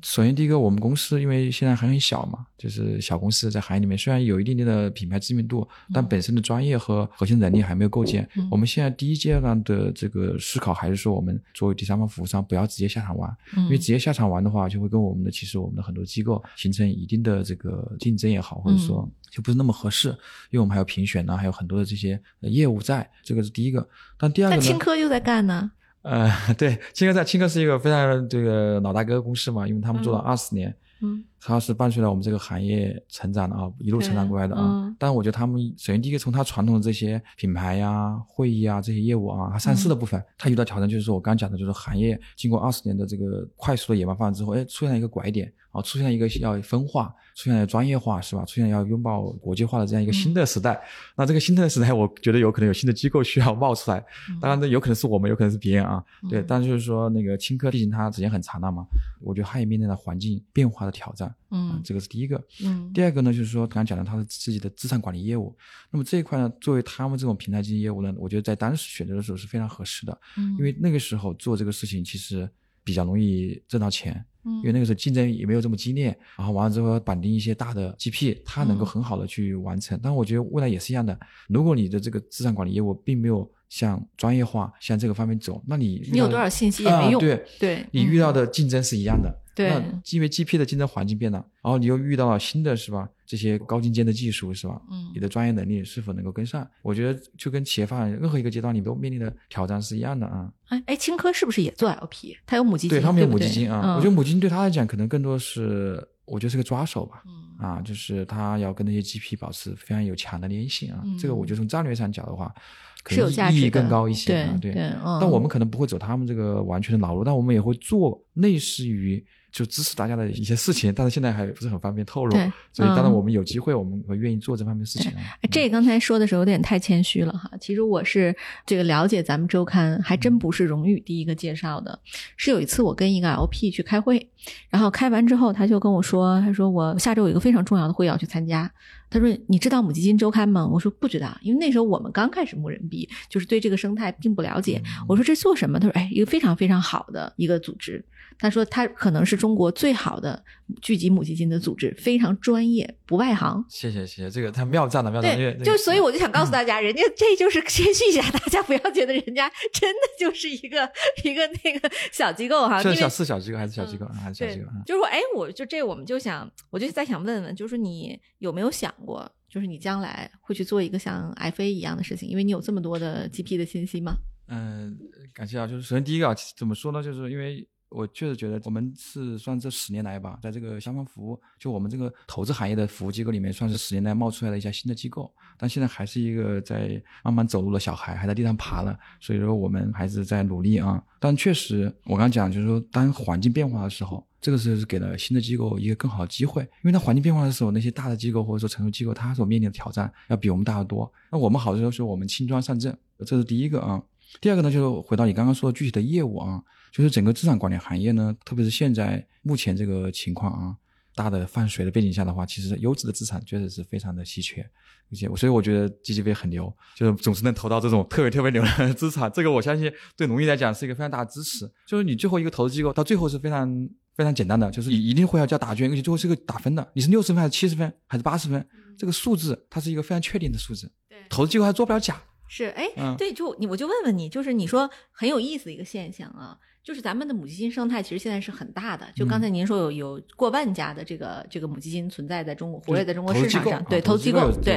首先，第一个，我们公司因为现在还很小嘛，就是小公司在行业里面，虽然有一定的品牌知名度，但本身的专业和核心能力还没有构建。嗯我们现在第一阶段的这个思考还是说，我们作为第三方服务商，不要直接下场玩，嗯因为直接下场玩的话，就会跟我们的其实我们的很多机构形成一定的这个竞争也好，或者说嗯就不是那么合适，因为我们还有评选呢，还有很多的这些呃业务在，这个是第一个。但第二个那呢？青科就在干呢。呃，对，青科在青科是一个非常这个老大哥公司嘛，因为他们做了二十年，嗯。他是伴随着我们这个行业成长的啊，一路成长过来的啊。嗯。但我觉得他们首先第一个从他传统的这些品牌呀、会议啊这些业务啊，他上市的部分，他遇到挑战就是说我刚刚讲的，就是行业经过二十年的这个快速的野蛮发展之后，哎，出现了一个拐点啊，出现一个要分化，出现了专业化，是吧？出现要拥抱国际化的这样一个新的时代。那这个新的时代，我觉得有可能有新的机构需要冒出来，当然，这有可能是我们，有可能是别人啊。对嗯，但就是说，那个青科毕竟它时间很长了嘛，我觉得它也面临着环境变化的挑战。啊嗯这个是第一个。嗯第二个呢，就是说刚刚讲的它的自己的资产管理业务。那么这一块呢，作为他们这种平台经济业务呢，我觉得在当时选择的时候是非常合适的，嗯，因为那个时候做这个事情其实比较容易挣到钱。因因为那个时候竞争也没有这么激烈，然后完了之后绑定一些大的 GP，它能够嗯很好的去完成。但我觉得未来也是一样的，如果你的这个资产管理业务并没有向专业化、向这个方面走，那你你有多少信息也没用。啊对，对你遇到嗯的竞争是一样的。对那因为 GP 的竞争环境变了，然后你又遇到了新的是吧？这些高精尖的技术是吧？嗯你的专业能力是否能够跟上？我觉得就跟企业发展任何一个阶段你都面临的挑战是一样的啊。哎哎，青科是不是也做 LP？它有母基金，对他们有母基金啊，嗯我觉得母基金对他来讲可能更多是，我觉得是个抓手吧。嗯啊，就是他要跟那些 GP 保持非常有强的联系啊，这个我觉得从战略上讲的话，可是有能意义价值的更高一些啊。对对嗯但我们可能不会走他们这个完全的老路，但我们也会做类似于就支持大家的一些事情，但是现在还不是很方便透露。所以当然我们有机会，我们会愿意做这方面的事情这刚才说的时候有点太谦虚了哈。其实我是这个了解咱们周刊，还真不是荣誉第一个介绍的。是有一次我跟一个 LP 去开会，然后开完之后他就跟我说，他说我下周有一个非常重要的会要去参加。他说你知道母基金周刊吗？我说不知道，因为那时候我们刚开始募人币，就是对这个生态并不了解。我说这做什么？他说哎，一个非常非常好的一个组织。他说他可能是中国最好的聚集母基金的组织，非常专业，不外行。谢谢谢谢，这个他妙赞了妙赞，就所以我就想告诉大家，人家这就是谦虚一下，大家不要觉得人家真的就是一个一个那个小机构哈，因是小是小机构还是小机构嗯还是小对机构啊？，就是说，哎，我就这，我们就想，我就再想问问，就是你有没有想过，就是你将来会去做一个像 FA 一样的事情，因为你有这么多的 GP 的信息吗？嗯，感谢啊。就是首先第一个啊，怎么说呢？就是因为我确实觉得我们是算这十年来吧，在这个相关服务，就我们这个投资行业的服务机构里面，算是十年来冒出来的一家新的机构。但现在还是一个在慢慢走路的小孩，还在地上爬了。所以说我们还是在努力啊。但确实，我刚刚讲就是说，当环境变化的时候，这个时候是给了新的机构一个更好的机会，因为当环境变化的时候，那些大的机构或者说成熟机构，它所面临的挑战要比我们大得多。那我们好的时候是我们轻装上阵，这是第一个啊。第二个呢，就是回到你刚刚说的具体的业务啊，就是整个资产管理行业呢，特别是现在目前这个情况啊，大的放水的背景下的话，其实优质的资产确实是非常的稀缺，而且所以我觉得 GGV 很牛，就是总是能投到这种特别特别牛的 资产，这个我相信对农业来讲是一个非常大的支持。就是你最后一个投资机构到最后是非常非常简单的，就是你一定会要交答卷，而且最后是个打分的，你是六十分还是七十分还是八十分，这个数字它是一个非常确定的数字，对投资机构还做不了假。是，哎，嗯对，就你我就问问你，就是你说很有意思的一个现象啊，就是咱们的母基金生态其实现在是很大的，就刚才您说有有过万家的这个这个母基金存在在中国，活跃在中国市场上，对，投资机构，对，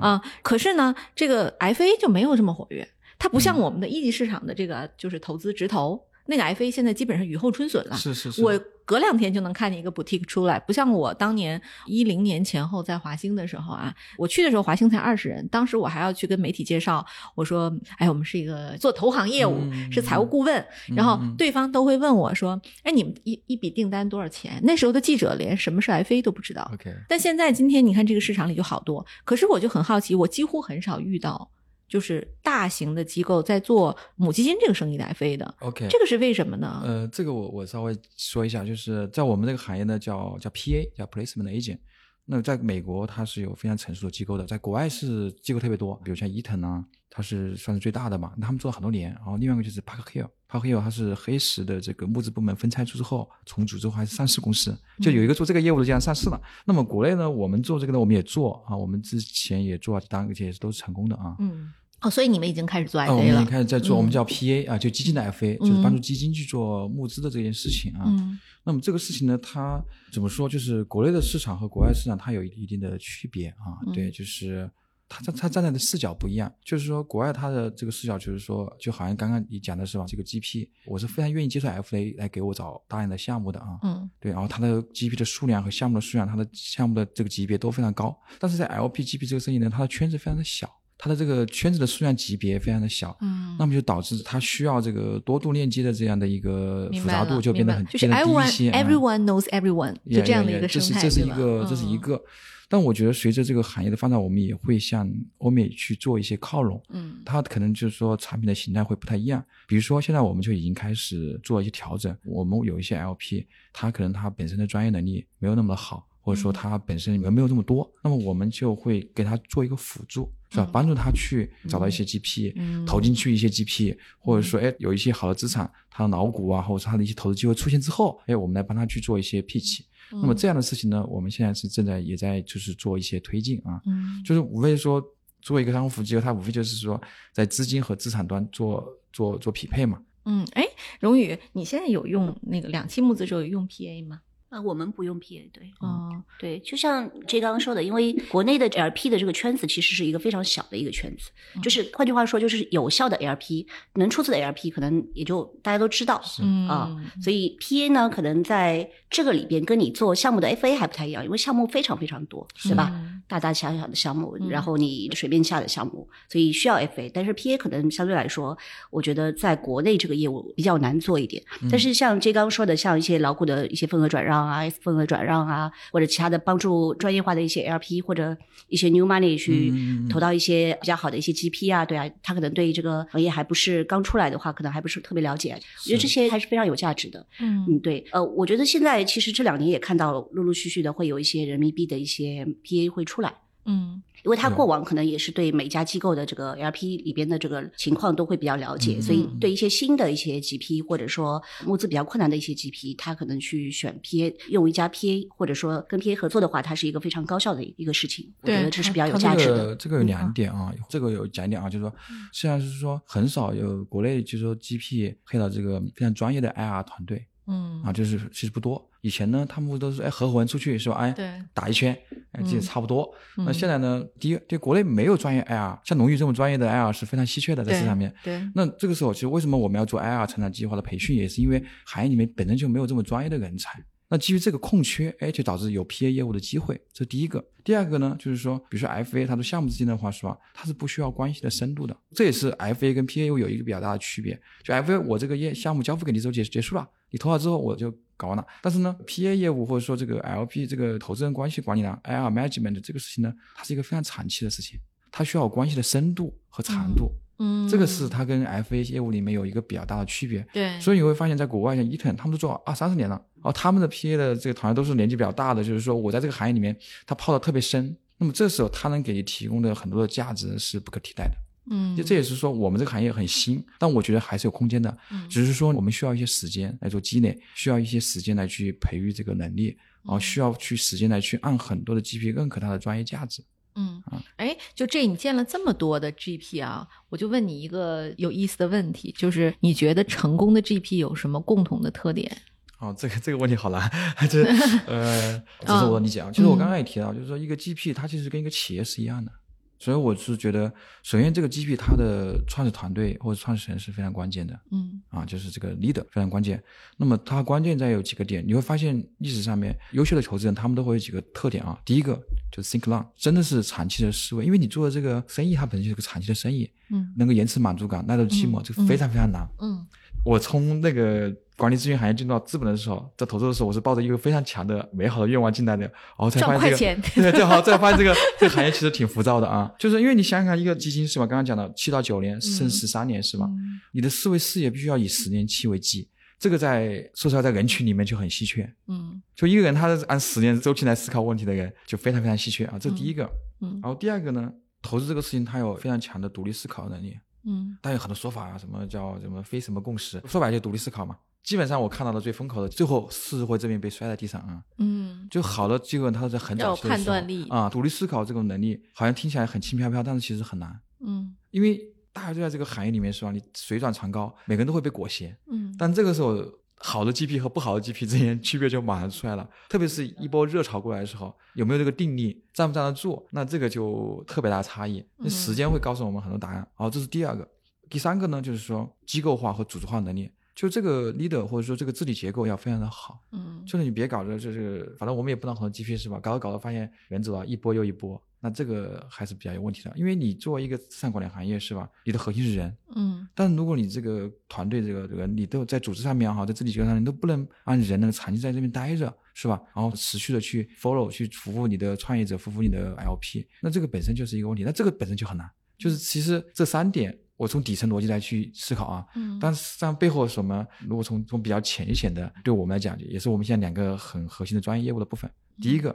啊，啊、可是呢，这个 FA 就没有这么活跃，它不像嗯。我们的一级市场的这个就是投资直投，那个 FA 现在基本上雨后春笋了。是是是，我隔两天就能看见一个 boutique 出来，不像我当年一零年前后在华兴的时候啊，我去的时候华兴才二十人，当时我还要去跟媒体介绍，我说，哎，我们是一个做投行业务，嗯是财务顾问，然后对方都会问我说，哎，你们一一笔订单多少钱？那时候的记者连什么是 FA 都不知道，OK，但现在今天你看这个市场里就好多，可是我就很好奇，我几乎很少遇到就是大型的机构在做母基金这个生意的 FA 的，OK，这个是为什么呢？呃，这个我我稍微说一下，就是在我们这个行业呢，叫叫 PA，叫 Placement Agent。那在美国它是有非常成熟的机构的，在国外是机构特别多，比如像伊藤啊，它是算是最大的嘛，那他们做了很多年。然后另外一个就是 Park Hill，Park Hill 它是黑石的这个募资部门分拆出之后重组之后还是上市公司，就有一个做这个业务的这样上市了。那么国内呢，我们做这个呢，我们也做啊，我们之前也做，当然也是都是成功的啊。嗯，哦，所以你们已经开始做 FA 了们已经。开始在做，嗯我们叫 PA 啊，就基金的 FA，就是帮助基金去做募资的这件事情啊。嗯那么这个事情呢，它怎么说？就是国内的市场和国外市场它有一定的区别啊。嗯对，就是它它它站在的视角不一样。就是说，国外它的这个视角就是说，就好像刚刚你讲的是吧？这个 GP，我是非常愿意接受 FA 来给我找大量的项目的啊。嗯对，然后它的 GP 的数量和项目的数量，它的项目的这个级别都非常高。但是在 LP GP 这个生意呢，它的圈子非常的小，它的这个圈子的数量级别非常的小。嗯，那么就导致它需要这个多度链接的这样的一个复杂度就变得很低一 everyone 些。啊 everyone knows everyone，就这样的一个生态，这是这是一个这是一嗯个。但我觉得随着这个行业的发展，我们也会向欧美去做一些靠拢。嗯它可能就是说产品的形态会不太一样，比如说现在我们就已经开始做一些调整。我们有一些 LP，它可能它本身的专业能力没有那么的好，或者说他本身人没有这么多，那么我们就会给他做一个辅助，是吧？嗯帮助他去找到一些 GP，、嗯投进去一些 GP，或者说哎有一些好的资产，他的脑股啊，或者是它的一些投资机会出现之后，哎我们来帮他去做一些 pitch。那么这样的事情呢，我们现在是正在也在就是做一些推进啊。嗯就是无非说作为一个商务服务机构，它无非就是说在资金和资产端做做做匹配嘛。嗯，哎，荣宇，你现在有用那个两期募资之后有用 PA 吗？啊，我们不用 PA，对，哦，对，就像 J 刚刚说的，因为国内的 LP 的这个圈子其实是一个非常小的一个圈子，嗯就是换句话说，就是有效的 LP 能出资的 LP 可能也就大家都知道。嗯啊，所以 PA 呢，可能在这个里边跟你做项目的 FA 还不太一样，因为项目非常非常多，对吧？嗯大大小小的项目，嗯然后你水面下的项目，所以需要 FA。但是 PA 可能相对来说，我觉得在国内这个业务比较难做一点。但是像 J 刚说的，像一些牢固的一些份额转让啊、份额转让啊，或者其他的帮助专业化的一些 LP 或者一些 new money 去投到一些比较好的一些 GP 啊，对啊，他可能对这个行业还不是刚出来的话，可能还不是特别了解。我觉得这些还是非常有价值的。嗯嗯，对，呃，我觉得现在其实这两年也看到陆陆续续的会有一些人民币的一些 PA 会出来。嗯因为他过往可能也是对每家机构的这个 LP 里边的这个情况都会比较了解，嗯所以嗯对一些新的一些 GP 或者说募资比较困难的一些 GP，他可能去选 PA 用一家 PA 或者说跟 PA 合作的话，它是一个非常高效的一个事情。我对觉得这是比较有价值的。这个这个有两点啊，这个有讲一点啊，就是说，虽然是说很少有国内就是说 GP 配到这个非常专业的 IR 团队嗯啊，就是其实不多。以前呢，他们都是哎合伙人出去是吧？哎，对打一圈，哎，这也嗯差不多。那嗯现在呢，第一，对国内没有专业 IR，像龙宇这么专业的 IR 是非常稀缺的，在市场上面。对那这个时候，其实为什么我们要做 IR 成长计划的培训，也是因为行业里面本身就没有这么专业的人才。那基于这个空缺，哎，就导致有 PA 业务的机会，这是第一个。第二个呢，就是说，比如说 FA 它的项目之间的话，是吧？它是不需要关系的深度的，这也是 FA 跟 PA 业务有一个比较大的区别。就 FA 我这个业项目交付给你之后结结束了，你投好之后我就搞完了。但是呢，PA 业务或者说这个 LP 这个投资人关系管理呢，IR management 这个事情呢，它是一个非常长期的事情，它需要关系的深度和长度。嗯，这个是它跟 FA 业务里面有一个比较大的区别。对，所以你会发现在国外像伊藤，他们都做二三十年了，然后他们的 PA 的这个团队都是年纪比较大的，就是说我在这个行业里面他泡的特别深，那么这时候他能给你提供的很多的价值是不可替代的。嗯就这也是说我们这个行业很新，但我觉得还是有空间的，嗯只是说我们需要一些时间来做积累，需要一些时间来去培育这个能力，然后需要去时间来去按很多的 GP 认可它的专业价值。嗯啊，哎，就这你见了这么多的 GP 啊，我就问你一个有意思的问题，就是你觉得成功的 GP 有什么共同的特点？哦，这个这个问题好难，这 呃，这是我的理解啊。其实我刚刚也提到，就是说一个 GP 它其实跟一个企业是一样的，所以我是觉得，首先这个 GP 它的创始团队或者创始人是非常关键的嗯啊，就是这个 leader 非常关键。那么它关键在有几个点，你会发现历史上面优秀的投资人他们都会有几个特点啊。第一个就是 think long，真的是长期的思维，因为你做的这个生意它本身就是个长期的生意，嗯能够延迟满足感、耐得住寂寞，嗯这个非常非常难。嗯我从那个管理咨询行业进入到资本的时候，在投资的时候，我是抱着一个非常强的美好的愿望进来的，然后才 发现这个，对，正好再发现这个这个行业其实挺浮躁的啊，就是因为你想想看，一个基金是吧？刚刚讲的七到九年，甚至十三年是吧？嗯你的思维视野必须要以十年期为基，这个在说实话，在人群里面就很稀缺。嗯就一个人他是按十年周期来思考问题的人，就非常非常稀缺啊，这是第一个。嗯然后第二个呢，投资这个事情，他有非常强的独立思考能力。嗯但有很多说法啊，什么叫什么非什么共识，说白了就独立思考嘛。基本上我看到的最风口的，最后是会这边被摔在地上啊。嗯就好的机构，它在很早判断力啊，独立思考这种能力，好像听起来很轻飘飘，但是其实很难，嗯因为大家都在这个行业里面是吧？你水涨船高，每个人都会被裹挟，嗯但这个时候，好的 GP 和不好的 GP 之间区别就马上出来了。特别是一波热潮过来的时候，有没有这个定力，站不站得住，那这个就特别大的差异。那嗯时间会告诉我们很多答案。好，这是第二个。第三个呢，就是说机构化和组织化能力，就这个 leader 或者说这个治理结构要非常的好。嗯就是你别搞着就是，反正我们也不当很多 GP 是吧？搞着搞着发现人走了一波又一波，那这个还是比较有问题的。因为你作为一个资产管理行业是吧？你的核心是人，嗯但如果你这个团队这个这个你都在组织上面哈，在治理结构上你都不能按人能长期在这边待着，是吧？然后持续的去 follow 去服务你的创业者，服务你的 LP，那这个本身就是一个问题，那这个本身就很难。就是其实这三点，我从底层逻辑来去思考啊，嗯但实际上背后什么？如果从从比较浅一浅的，对我们来讲，也是我们现在两个很核心的专业业务的部分。第一个，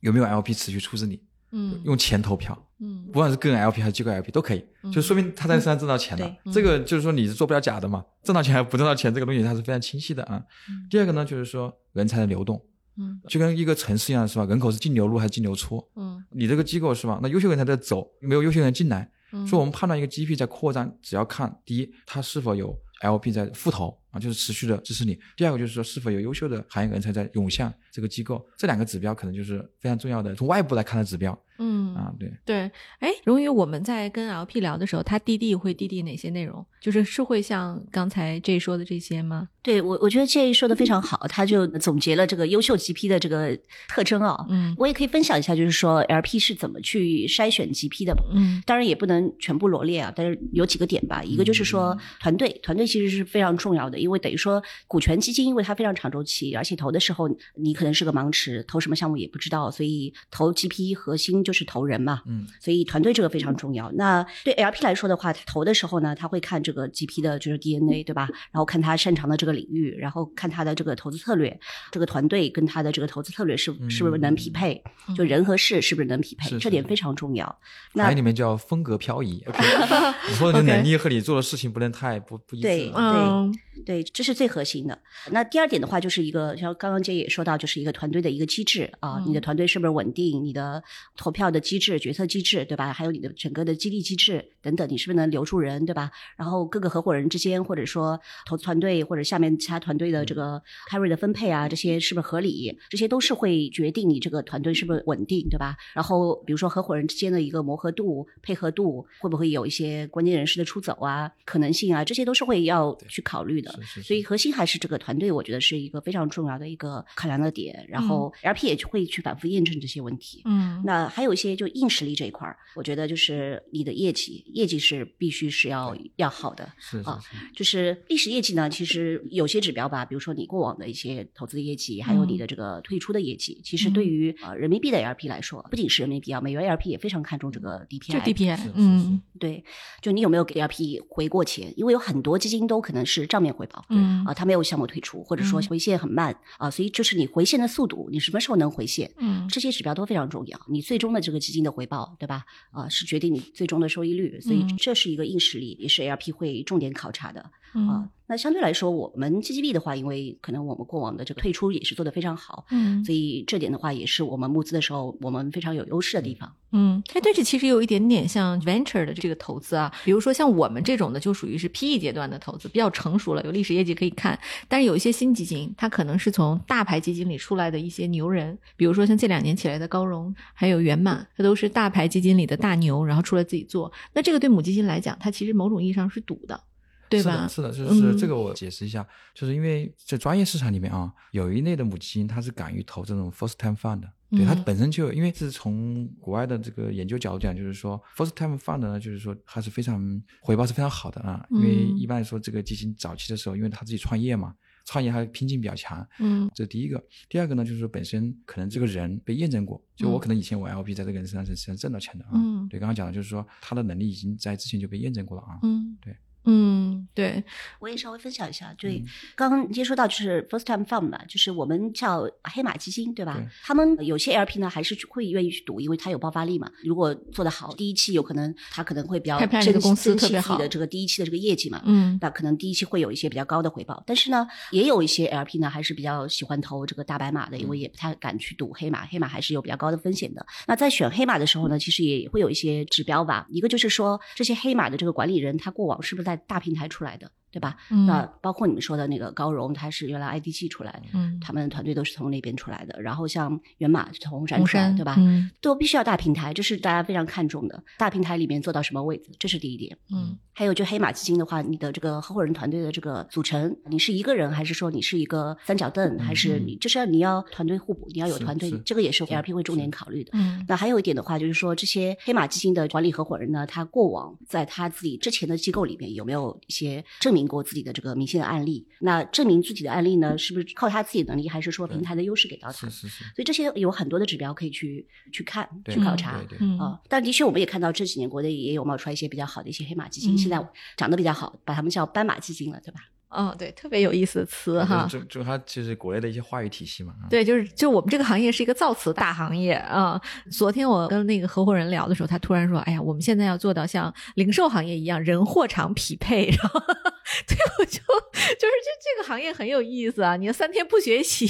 有没有 LP 持续出资你？嗯用钱投票，嗯不管是个人 LP 还是机构 LP 都可以，就说明他在身上挣到钱了。对这个就是说你是做不了假的嘛，挣到钱还不挣到钱，这个东西它是非常清晰的啊。嗯第二个呢，就是说人才的流动，嗯就跟一个城市一样是吧？人口是净流入还是净流出？嗯你这个机构是吧？那优秀人才在走，没有优秀人进来，嗯，所以我们判断一个 GP 在扩张，只要看第一，它是否有 LP 在复投啊，就是持续的支持你；第二个就是说是否有优秀的行业人才在涌向这个机构，这两个指标可能就是非常重要的，从外部来看的指标。嗯啊。对，对，哎，荣宇，我们在跟 LP 聊的时候，他滴滴会滴滴哪些内容？就是是会像刚才 J 说的这些吗？对我，我觉得 J 说的非常好，他就总结了这个优秀 GP 的这个特征啊。嗯我也可以分享一下，就是说 LP 是怎么去筛选 GP 的。嗯当然也不能全部罗列啊，但是有几个点吧。一个就是说团队，团队其实是非常重要的，因为等于说股权基金，因为它非常长周期，而且投的时候你可能是个盲池，投什么项目也不知道，所以投 GP 核心就是投人嘛。嗯所以团队这个非常重要。那对 LP 来说的话，他投的时候呢，他会看这个 GP 的就是 DNA，对吧？然后看他擅长的这个领域，然后看他的这个投资策略，这个团队跟他的这个投资策略是嗯是不是能匹配？就人和事是不是能匹配？是是这点非常重要。那里面叫风格漂移。OK，你说的能力和你做的事情不能太不不一致对了。嗯对，这是最核心的。那第二点的话，就是一个像刚刚姐也说到，就是一个团队的一个机制啊，嗯你的团队是不是稳定？你的投票的机制、决策机制，对吧？还有你的整个的激励机制等等，你是不是能留住人，对吧？然后各个合伙人之间，或者说投资团队或者下面其他团队的这个 carry 的分配啊，这些是不是合理？这些都是会决定你这个团队是不是稳定，对吧？然后比如说合伙人之间的一个磨合度、配合度，会不会有一些关键人士的出走啊、可能性啊，这些都是会要去考虑的。所以核心还是这个团队，我觉得是一个非常重要的一个考量的点。然后 LP 也会去反复验证这些问题。嗯那还有一些就硬实力这一块儿，我觉得就是你的业绩，业绩是必须是要要好的。啊是是是，就是历史业绩呢，其实有些指标吧，比如说你过往的一些投资的业绩，还有你的这个退出的业绩，其实对于呃人民币的 LP 来说，不仅是人民币啊，美元 LP 也非常看重这个 DPI。DPI，是是嗯对，就你有没有给 LP 回过钱？因为有很多基金都可能是账面回报，嗯啊，他没有项目退出，或者说嗯回现很慢啊，所以就是你回现的速度，你什么时候能回现？嗯这些指标都非常重要，你最终的这个基金的回报，对吧？啊，是决定你最终的收益率，所以嗯这是一个硬实力，也是 LP 会重点考察的嗯啊。那相对来说，我们 GGB 的话，因为可能我们过往的这个退出也是做得非常好，嗯所以这点的话，也是我们募资的时候我们非常有优势的地方。嗯，哎，对，这其实有一点点像 venture 的这个投资啊，比如说像我们这种的，就属于是 PE 阶段的投资，比较成熟了，有历史业绩可以看。但是有一些新基金，它可能是从大牌基金里出来的一些牛人，比如说像这两年起来的高融，还有圆满，它都是大牌基金里的大牛，然后出来自己做。那这个对母基金来讲，它其实某种意义上是赌的，对吧？是的，是的，就是嗯这个我解释一下，就是因为在专业市场里面啊，有一类的母基金，它是敢于投这种 first time fund 的。对它嗯本身就，因为是从国外的这个研究角度讲，就是说 first time fund 呢，就是说它是非常回报是非常好的啊。因为嗯一般来说，这个基金早期的时候，因为他自己创业嘛，创业还拼劲比较强，嗯这是第一个。第二个呢，就是说本身可能这个人被验证过，就我嗯可能以前我 LP 在这个人身上是实际上挣到钱的啊。嗯对，刚刚讲的就是说他的能力已经在之前就被验证过了啊。嗯对，嗯，对，我也稍微分享一下，对，刚刚接触到就是 first time fund 嘛，就是我们叫黑马基金，对吧？对他们有些 LP 呢还是会愿意去赌，因为它有爆发力嘛。如果做得好，第一期有可能他可能会比较这个公司特别好的这个第一期的这个业绩嘛。嗯那可能第一期会有一些比较高的回报，但是呢，也有一些 LP 呢还是比较喜欢投这个大白马的，因为也不太敢去赌黑马，黑马还是有比较高的风险的。那在选黑马的时候呢，其实也会有一些指标吧，一个就是说这些黑马的这个管理人他过往是不是在在大平台出来的，对吧？嗯那包括你们说的那个高融，他是原来 IDG 出来的，嗯，他们团队都是从那边出来的。然后像源码从红杉出来，对吧？嗯都必须要大平台，这是大家非常看重的。大平台里面做到什么位置，这是第一点。嗯还有就黑马基金的话，你的这个合伙人团队的这个组成，你是一个人，还是说你是一个三角凳，还是你就是要你要团队互补，你要有团队，这个也是 LP 会重点考虑的。嗯那还有一点的话，就是说这些黑马基金的管理合伙人呢，他过往在他自己之前的机构里面有没有一些证明过自己的这个明星的案例？那证明自己的案例呢，是不是靠他自己的能力，还是说平台的优势给到他？是是是，所以这些有很多的指标可以去去看、去考察。对对嗯啊、但的确，我们也看到这几年国内也有冒出来一些比较好的一些黑马基金，嗯现在长得比较好，把他们叫斑马基金了，对吧？哦，对，特别有意思的词哈。就就它其实国内的一些话语体系嘛。啊，对，就是就我们这个行业是一个造词大行业啊。昨天我跟那个合伙人聊的时候，他突然说：“哎呀，我们现在要做到像零售行业一样人货场匹配。”然后对我就就是这这个行业很有意思啊！你要三天不学习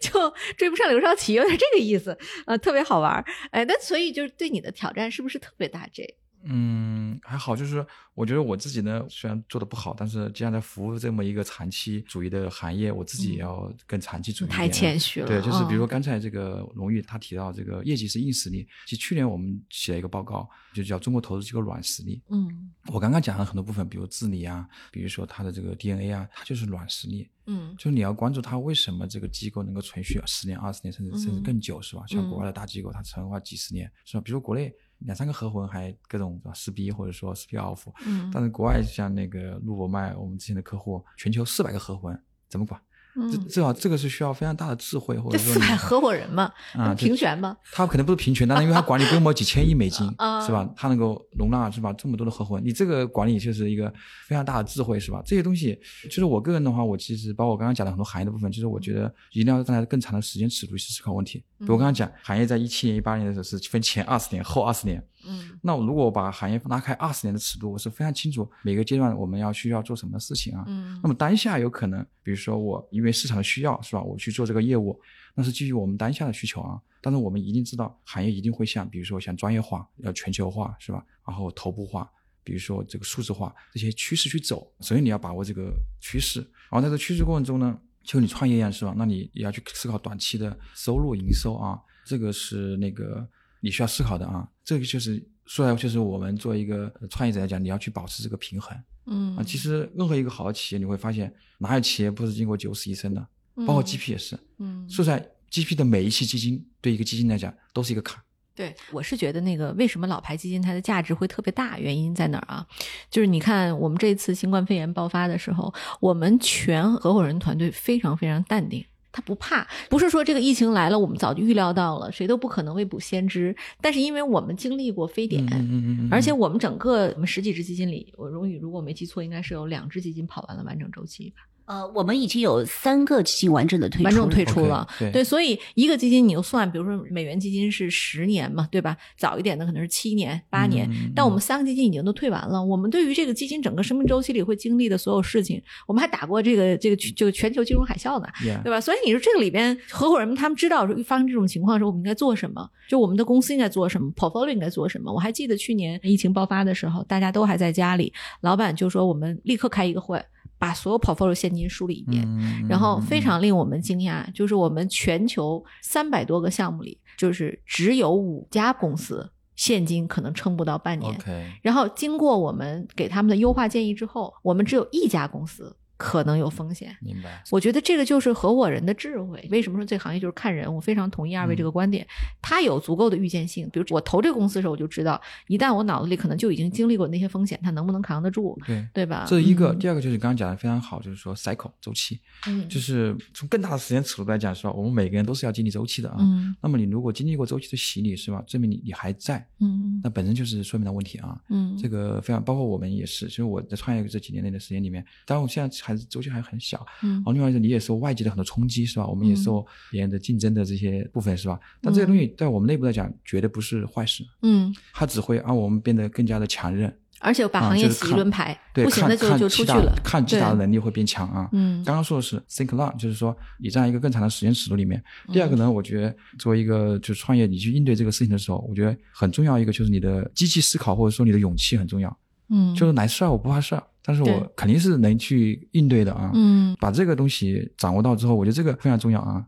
就追不上刘少奇，有点这个意思啊，特别好玩儿。哎，那所以就是对你的挑战是不是特别大？J？嗯，还好，就是我觉得我自己呢，虽然做的不好，但是既然在服务这么一个长期主义的行业，我自己也要更长期主义。太谦虚了对，就是比如说嗯刚才这个荣誉他提到这个业绩是硬实力，其实去年我们写了一个报告，就叫中国投资机构软实力。嗯我刚刚讲了很多部分，比如治理啊，比如说它的这个 DNA 啊，它就是软实力。嗯就是你要关注它为什么这个机构能够存续十年、二十年，甚至甚至嗯更久，是吧？像国嗯外的大机构，它存的话几十年，是吧？比如国内两三个合伙人还各种撕逼或者说 spin off，嗯但是国外像那个路博迈，我们之前的客户，全球四百个合伙人怎么管？这嗯，至少这个是需要非常大的智慧，或者说你四百合伙人嘛，啊，平权嘛？他可能不是平权，但是因为他管理规模几千亿美金，啊是吧？他能够容纳是吧这么多的合伙人，你这个管理就是一个非常大的智慧，是吧？这些东西，就是我个人的话，我其实包括我刚刚讲的很多行业的部分，就是我觉得一定要站在更长的时间尺度去思考问题。比如我刚刚讲，行业在一七年、一八年的时候是分前二十年、后二十年，嗯那我如果我把行业拉开二十年的尺度，我是非常清楚每个阶段我们要需要做什么事情啊。嗯那么当下有可能，比如说我因为市场的需要，是吧？我去做这个业务，那是基于我们当下的需求啊。但是我们一定知道，行业一定会向，比如说像专业化、要全球化，是吧？然后头部化，比如说这个数字化这些趋势去走。首先你要把握这个趋势，然后在这趋势过程中呢，就你创业一样，是吧？那你也要去思考短期的收入、营收啊，这个是那个你需要思考的啊。这个就是说来就是我们作为一个创业者来讲，你要去保持这个平衡。嗯啊，其实任何一个好的企业，你会发现哪有企业不是经过九死一生的，包括 GP 也是。嗯说出来，GP 的每一期基金对一个基金来讲都是一个坎。对，我是觉得那个为什么老牌基金它的价值会特别大，原因在哪儿啊？就是你看我们这一次新冠肺炎爆发的时候，我们全合伙人团队非常非常淡定。他不怕，不是说这个疫情来了，我们早就预料到了，谁都不可能未卜先知。但是因为我们经历过非典，嗯嗯嗯嗯，而且我们整个我们十几只基金里，我荣宇如果我没记错，应该是有两只基金跑完了完整周期吧。呃，我们已经有三个基金完整的退出，完整退出了。对对，所以一个基金你就算，比如说美元基金是十年嘛，对吧？早一点的可能是七年、八年，嗯但我们三个基金已经都退完了。我们对于这个基金整个生命周期里会经历的所有事情，我们还打过这个这个这个全球金融海啸呢。对吧？所以你说这个里边合伙人们他们知道说发生这种情况的时候，我们应该做什么？就我们的公司应该做什么，portfolio 应该做什么？我还记得去年疫情爆发的时候，大家都还在家里，老板就说我们立刻开一个会，把所有 portfolio 现金梳理一遍。嗯然后非常令我们惊讶，就是我们全球三百多个项目里，就是只有五家公司现金可能撑不到半年。然后经过我们给他们的优化建议之后，我们只有一家公司可能有风险。明白。我觉得这个就是合伙人的智慧。为什么说这个行业就是看人？我非常同意二位这个观点。他有足够的预见性，比如我投这个公司的时候，我就知道，一旦我脑子里可能就已经经历过那些风险，他能不能扛得住？对对吧？这一个，嗯第二个就是刚刚讲的非常好，就是说 cycle 周期，嗯就是从更大的时间尺度来讲，是吧？我们每个人都是要经历周期的啊。嗯那么你如果经历过周期的洗礼，是吧？证明你你还在，嗯那本身就是说明了问题啊。嗯这个非常，包括我们也是。其实我在创业这几年内的时间里面，当然我现在还是周期还很小，嗯然后另外是你也受外界的很多冲击，是吧？我们也受别人的竞争的这些部分，是吧？但这些东西在我们内部来讲，绝对不是坏事，嗯，它只会让我们变得更加的强韧。而且把啊行业洗一轮牌，对，不行看的就就看其他出去了。看其他的能力会变强啊。嗯刚刚说的是 think long，就是说你在一个更长的时间尺度里面。第二个嗯呢，我觉得作为一个就是创业，你去应对这个事情的时候，我觉得很重要一个就是你的积极思考，或者说你的勇气很重要。嗯，就是来事儿我不怕事儿，但是我肯定是能去应对的啊。嗯把这个东西掌握到之后，我觉得这个非常重要啊。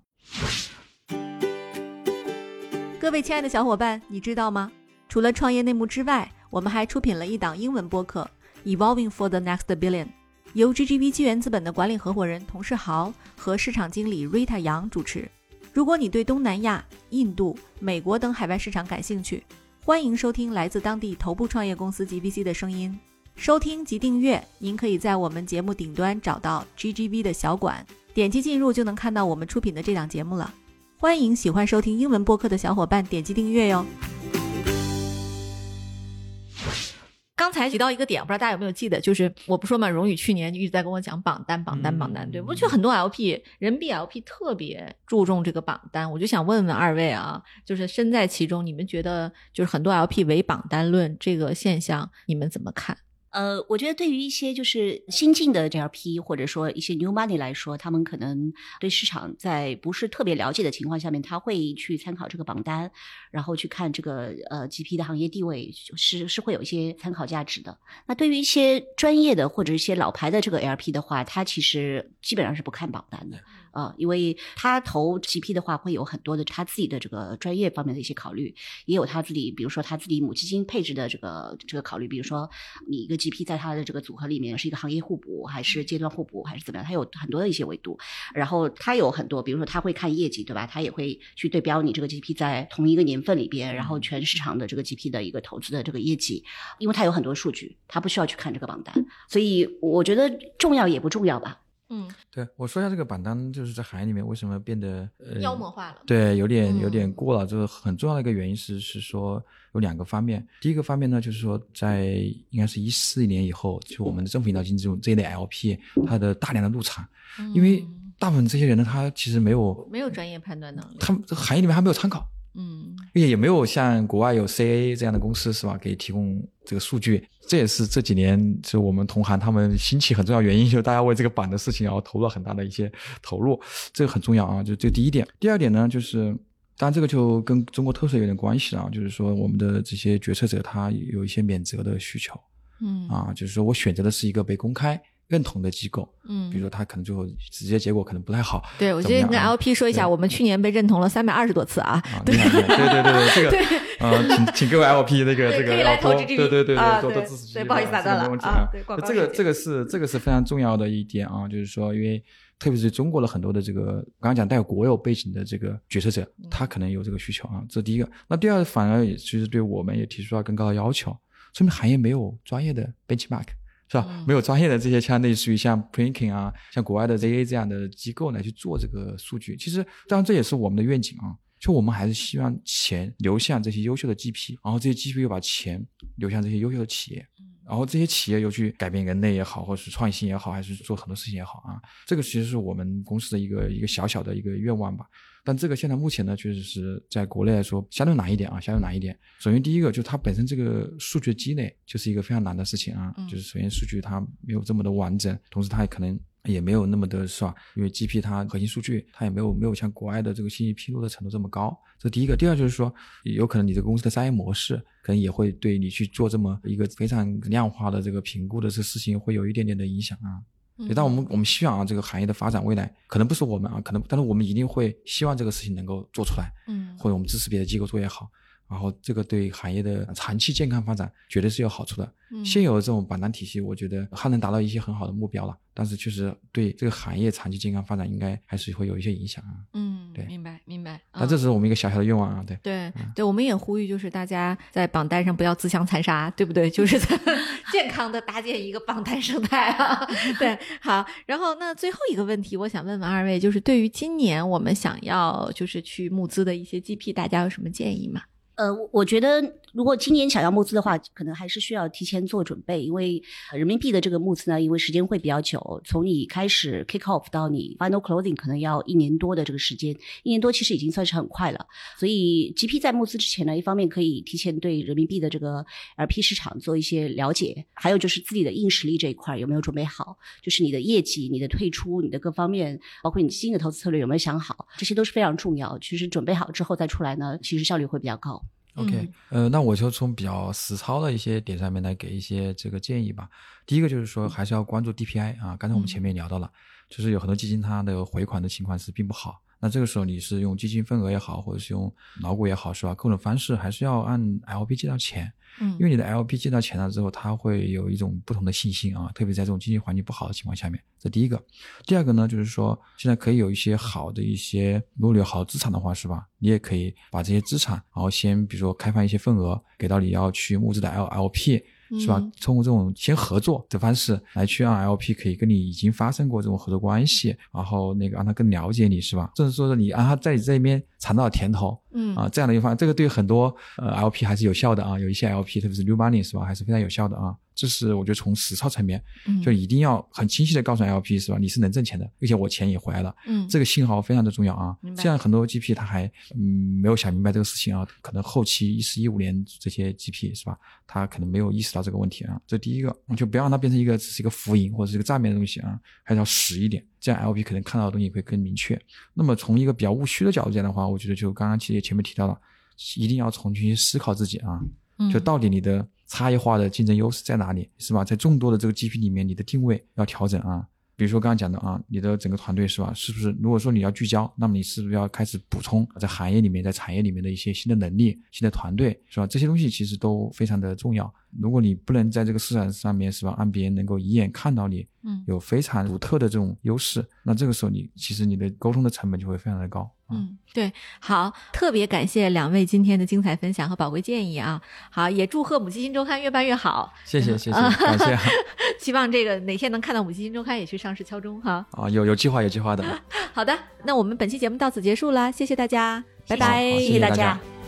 各位亲爱的小伙伴，你知道吗？除了创业内幕之外，我们还出品了一档英文播客《Evolving for the Next Billion》，由 GGV 纪元资本的管理合伙人童世豪和市场经理 Rita 杨主持。如果你对东南亚、印度、美国等海外市场感兴趣，欢迎收听来自当地头部创业公司 GVC 的声音。收听及订阅，您可以在我们节目顶端找到 GGV 的小馆，点击进入就能看到我们出品的这档节目了。欢迎喜欢收听英文播客的小伙伴点击订阅哟。刚才提到一个点，不知道大家有没有记得，就是我不说嘛，荣宇去年就一直在跟我讲榜单、榜单、嗯榜单，对我觉得很多 LP 人币 LP 特别注重这个榜单，我就想问问二位啊，就是身在其中，你们觉得就是很多 LP 唯榜单论这个现象，你们怎么看？呃，我觉得对于一些就是新进的 GLP 或者说一些 new money 来说，他们可能对市场在不是特别了解的情况下面，他会去参考这个榜单，然后去看这个呃 GP 的行业地位是是会有一些参考价值的。那对于一些专业的或者一些老牌的这个 LP 的话，他其实基本上是不看榜单的。啊，因为他投 GP 的话，会有很多的他自己的这个专业方面的一些考虑，也有他自己，比如说他自己母基金配置的这个这个考虑，比如说你一个 GP 在他的这个组合里面是一个行业互补，还是阶段互补，还是怎么样，他有很多的一些维度。然后他有很多，比如说他会看业绩，对吧？他也会去对标你这个 GP 在同一个年份里边，然后全市场的这个 GP 的一个投资的这个业绩，因为他有很多数据，他不需要去看这个榜单，所以我觉得重要也不重要吧。嗯，对我说一下这个榜单，就是在行业里面为什么变得呃妖魔化了。对，有点有嗯点过了。就是很重要的一个原因是是说有两个方面。第一个方面呢，就是说在应该是一四年以后，就我们的政府引导基金这种这一类 LP，它的大量的入场，因为嗯大部分这些人呢，他其实没有，没有专业判断能力。他们这个行业里面还没有参考。嗯也也没有像国外有 CA 这样的公司是吧，给提供这个数据，这也是这几年就我们同行他们兴起很重要原因，就是大家为这个板的事情然后投入了很大的一些投入，这个很重要啊，就这第一点。第二点呢，就是当然这个就跟中国特色有点关系了啊，就是说我们的这些决策者他有一些免责的需求嗯啊，就是说我选择的是一个被公开认同的机构，嗯，比如说他可能最后直接结果可能不太好，对，我觉得你跟 LP 说一下，我们去年被认同了三百二十多次啊。对对对对，这个 啊，请请各位 LP 那个这个要多对对对多多支持对不好意思打断了啊对这个这个是这个是非常重要的一点啊，就是说，因为特别是中国的很多的这个刚刚讲带有国有背景的这个决策者，嗯他可能有这个需求啊，这是第一个。那第二反而也其实对我们也提出了更高的要求，说明行业没有专业的 benchmark。是吧？嗯没有专业的这些像类似于像 Prinking 啊，像国外的 ZA 这样的机构来去做这个数据。其实，当然这也是我们的愿景啊。就我们还是希望钱流向这些优秀的 GP，然后这些 GP 又把钱流向这些优秀的企业，然后这些企业又去改变人类也好，或者是创新也好，还是做很多事情也好啊。这个其实是我们公司的一个一个小小的一个愿望吧。但这个现在目前呢，确实是在国内来说相对难一点啊，相对难一点。首先第一个就是它本身这个数据积累就是一个非常难的事情啊，嗯就是首先数据它没有这么的完整，同时它也可能也没有那么的是吧？因为 GP 它核心数据它也没有没有像国外的这个信息披露的程度这么高，这第一个。第二就是说，有可能你这个公司的商业模式可能也会对你去做这么一个非常量化的这个评估的这事情会有一点点的影响啊。嗯。但我们我们希望啊，这个行业的发展未来可能不是我们啊，可能但是我们一定会希望这个事情能够做出来，嗯。或者我们支持别的机构做也好然后这个对行业的长期健康发展绝对是有好处的。嗯现有的这种榜单体系，我觉得还能达到一些很好的目标了，但是确实对这个行业长期健康发展应该还是会有一些影响啊。嗯，对明白明白。那这是我们一个小小的愿望啊，对。对对，我们也呼吁，就是大家在榜单上不要自相残杀，对不对？就是在 健康的搭建一个榜单生态啊。对，好。然后那最后一个问题，我想问问二位，就是对于今年我们想要就是去募资的一些 GP，大家有什么建议吗？呃，我觉得如果今年想要募资的话，可能还是需要提前做准备，因为人民币的这个募资呢，因为时间会比较久，从你开始 kick off 到你 final closing 可能要一年多的这个时间，一年多其实已经算是很快了。所以 GP 在募资之前呢，一方面可以提前对人民币的这个 LP 市场做一些了解，还有就是自己的硬实力这一块有没有准备好，就是你的业绩、你的退出、你的各方面，包括你新的投资策略有没有想好，这些都是非常重要。其实准备好之后再出来呢，其实效率会比较高。OK，、呃，那我就从比较实操的一些点上面来给一些这个建议吧。第一个就是说，还是要关注 DPI 啊。刚才我们前面也聊到了，就是有很多基金它的回款的情况是并不好。那这个时候你是用基金份额也好，或者是用老股也好，是吧？各种方式还是要按 LP 借到钱。嗯因为你的 LP 借到钱了之后，它会有一种不同的信心啊，特别在这种经济环境不好的情况下面，这第一个。第二个呢，就是说现在可以有一些好的一些，如果你有好资产的话，是吧？你也可以把这些资产，然后先比如说开放一些份额给到你要去募资的 L LP。是吧嗯？通过这种先合作的方式来去让 LP 可以跟你已经发生过这种合作关系，然后那个让他更了解你，是吧？甚至说是你让他在你这边尝到了甜头，嗯啊，这样的一个方，这个对很多呃 LP 还是有效的啊，有一些 LP 特别是 New Money 是吧，还是非常有效的啊。这是我觉得从实操层面，嗯就一定要很清晰的告诉 LP 是吧，你是能挣钱的，并且我钱也回来了，嗯这个信号非常的重要啊明。白这样很多 GP 他还嗯没有想明白这个事情啊，可能后期一四一五年这些 GP 是吧，他可能没有意识到这个问题啊。这第一个，就不要让它变成一个只是一个浮盈或者是一个账面的东西啊，还是要实一点，这样 LP 可能看到的东西会更明确。那么从一个比较务虚的角度讲的话，我觉得就刚刚其实前面提到了，一定要重新思考自己啊，嗯就到底你的差异化的竞争优势在哪里，是吧？在众多的这个 GP 里面，你的定位要调整啊。比如说刚刚讲的啊，你的整个团队是吧？是不是如果说你要聚焦，那么你是不是要开始补充在行业里面、在产业里面的一些新的能力、新的团队，是吧？这些东西其实都非常的重要。如果你不能在这个市场上面是吧，让别人能够一眼看到你嗯有非常独特的这种优势，那这个时候你其实你的沟通的成本就会非常的高。啊嗯，对，好，特别感谢两位今天的精彩分享和宝贵建议啊！好，也祝贺母基金周刊越办越好，谢谢谢谢，感谢 希望这个哪天能看到母基金周刊也去上市敲钟哈。啊，有有计划有计划的。好的，那我们本期节目到此结束了，谢谢大家，拜谢谢拜，好谢谢谢大家。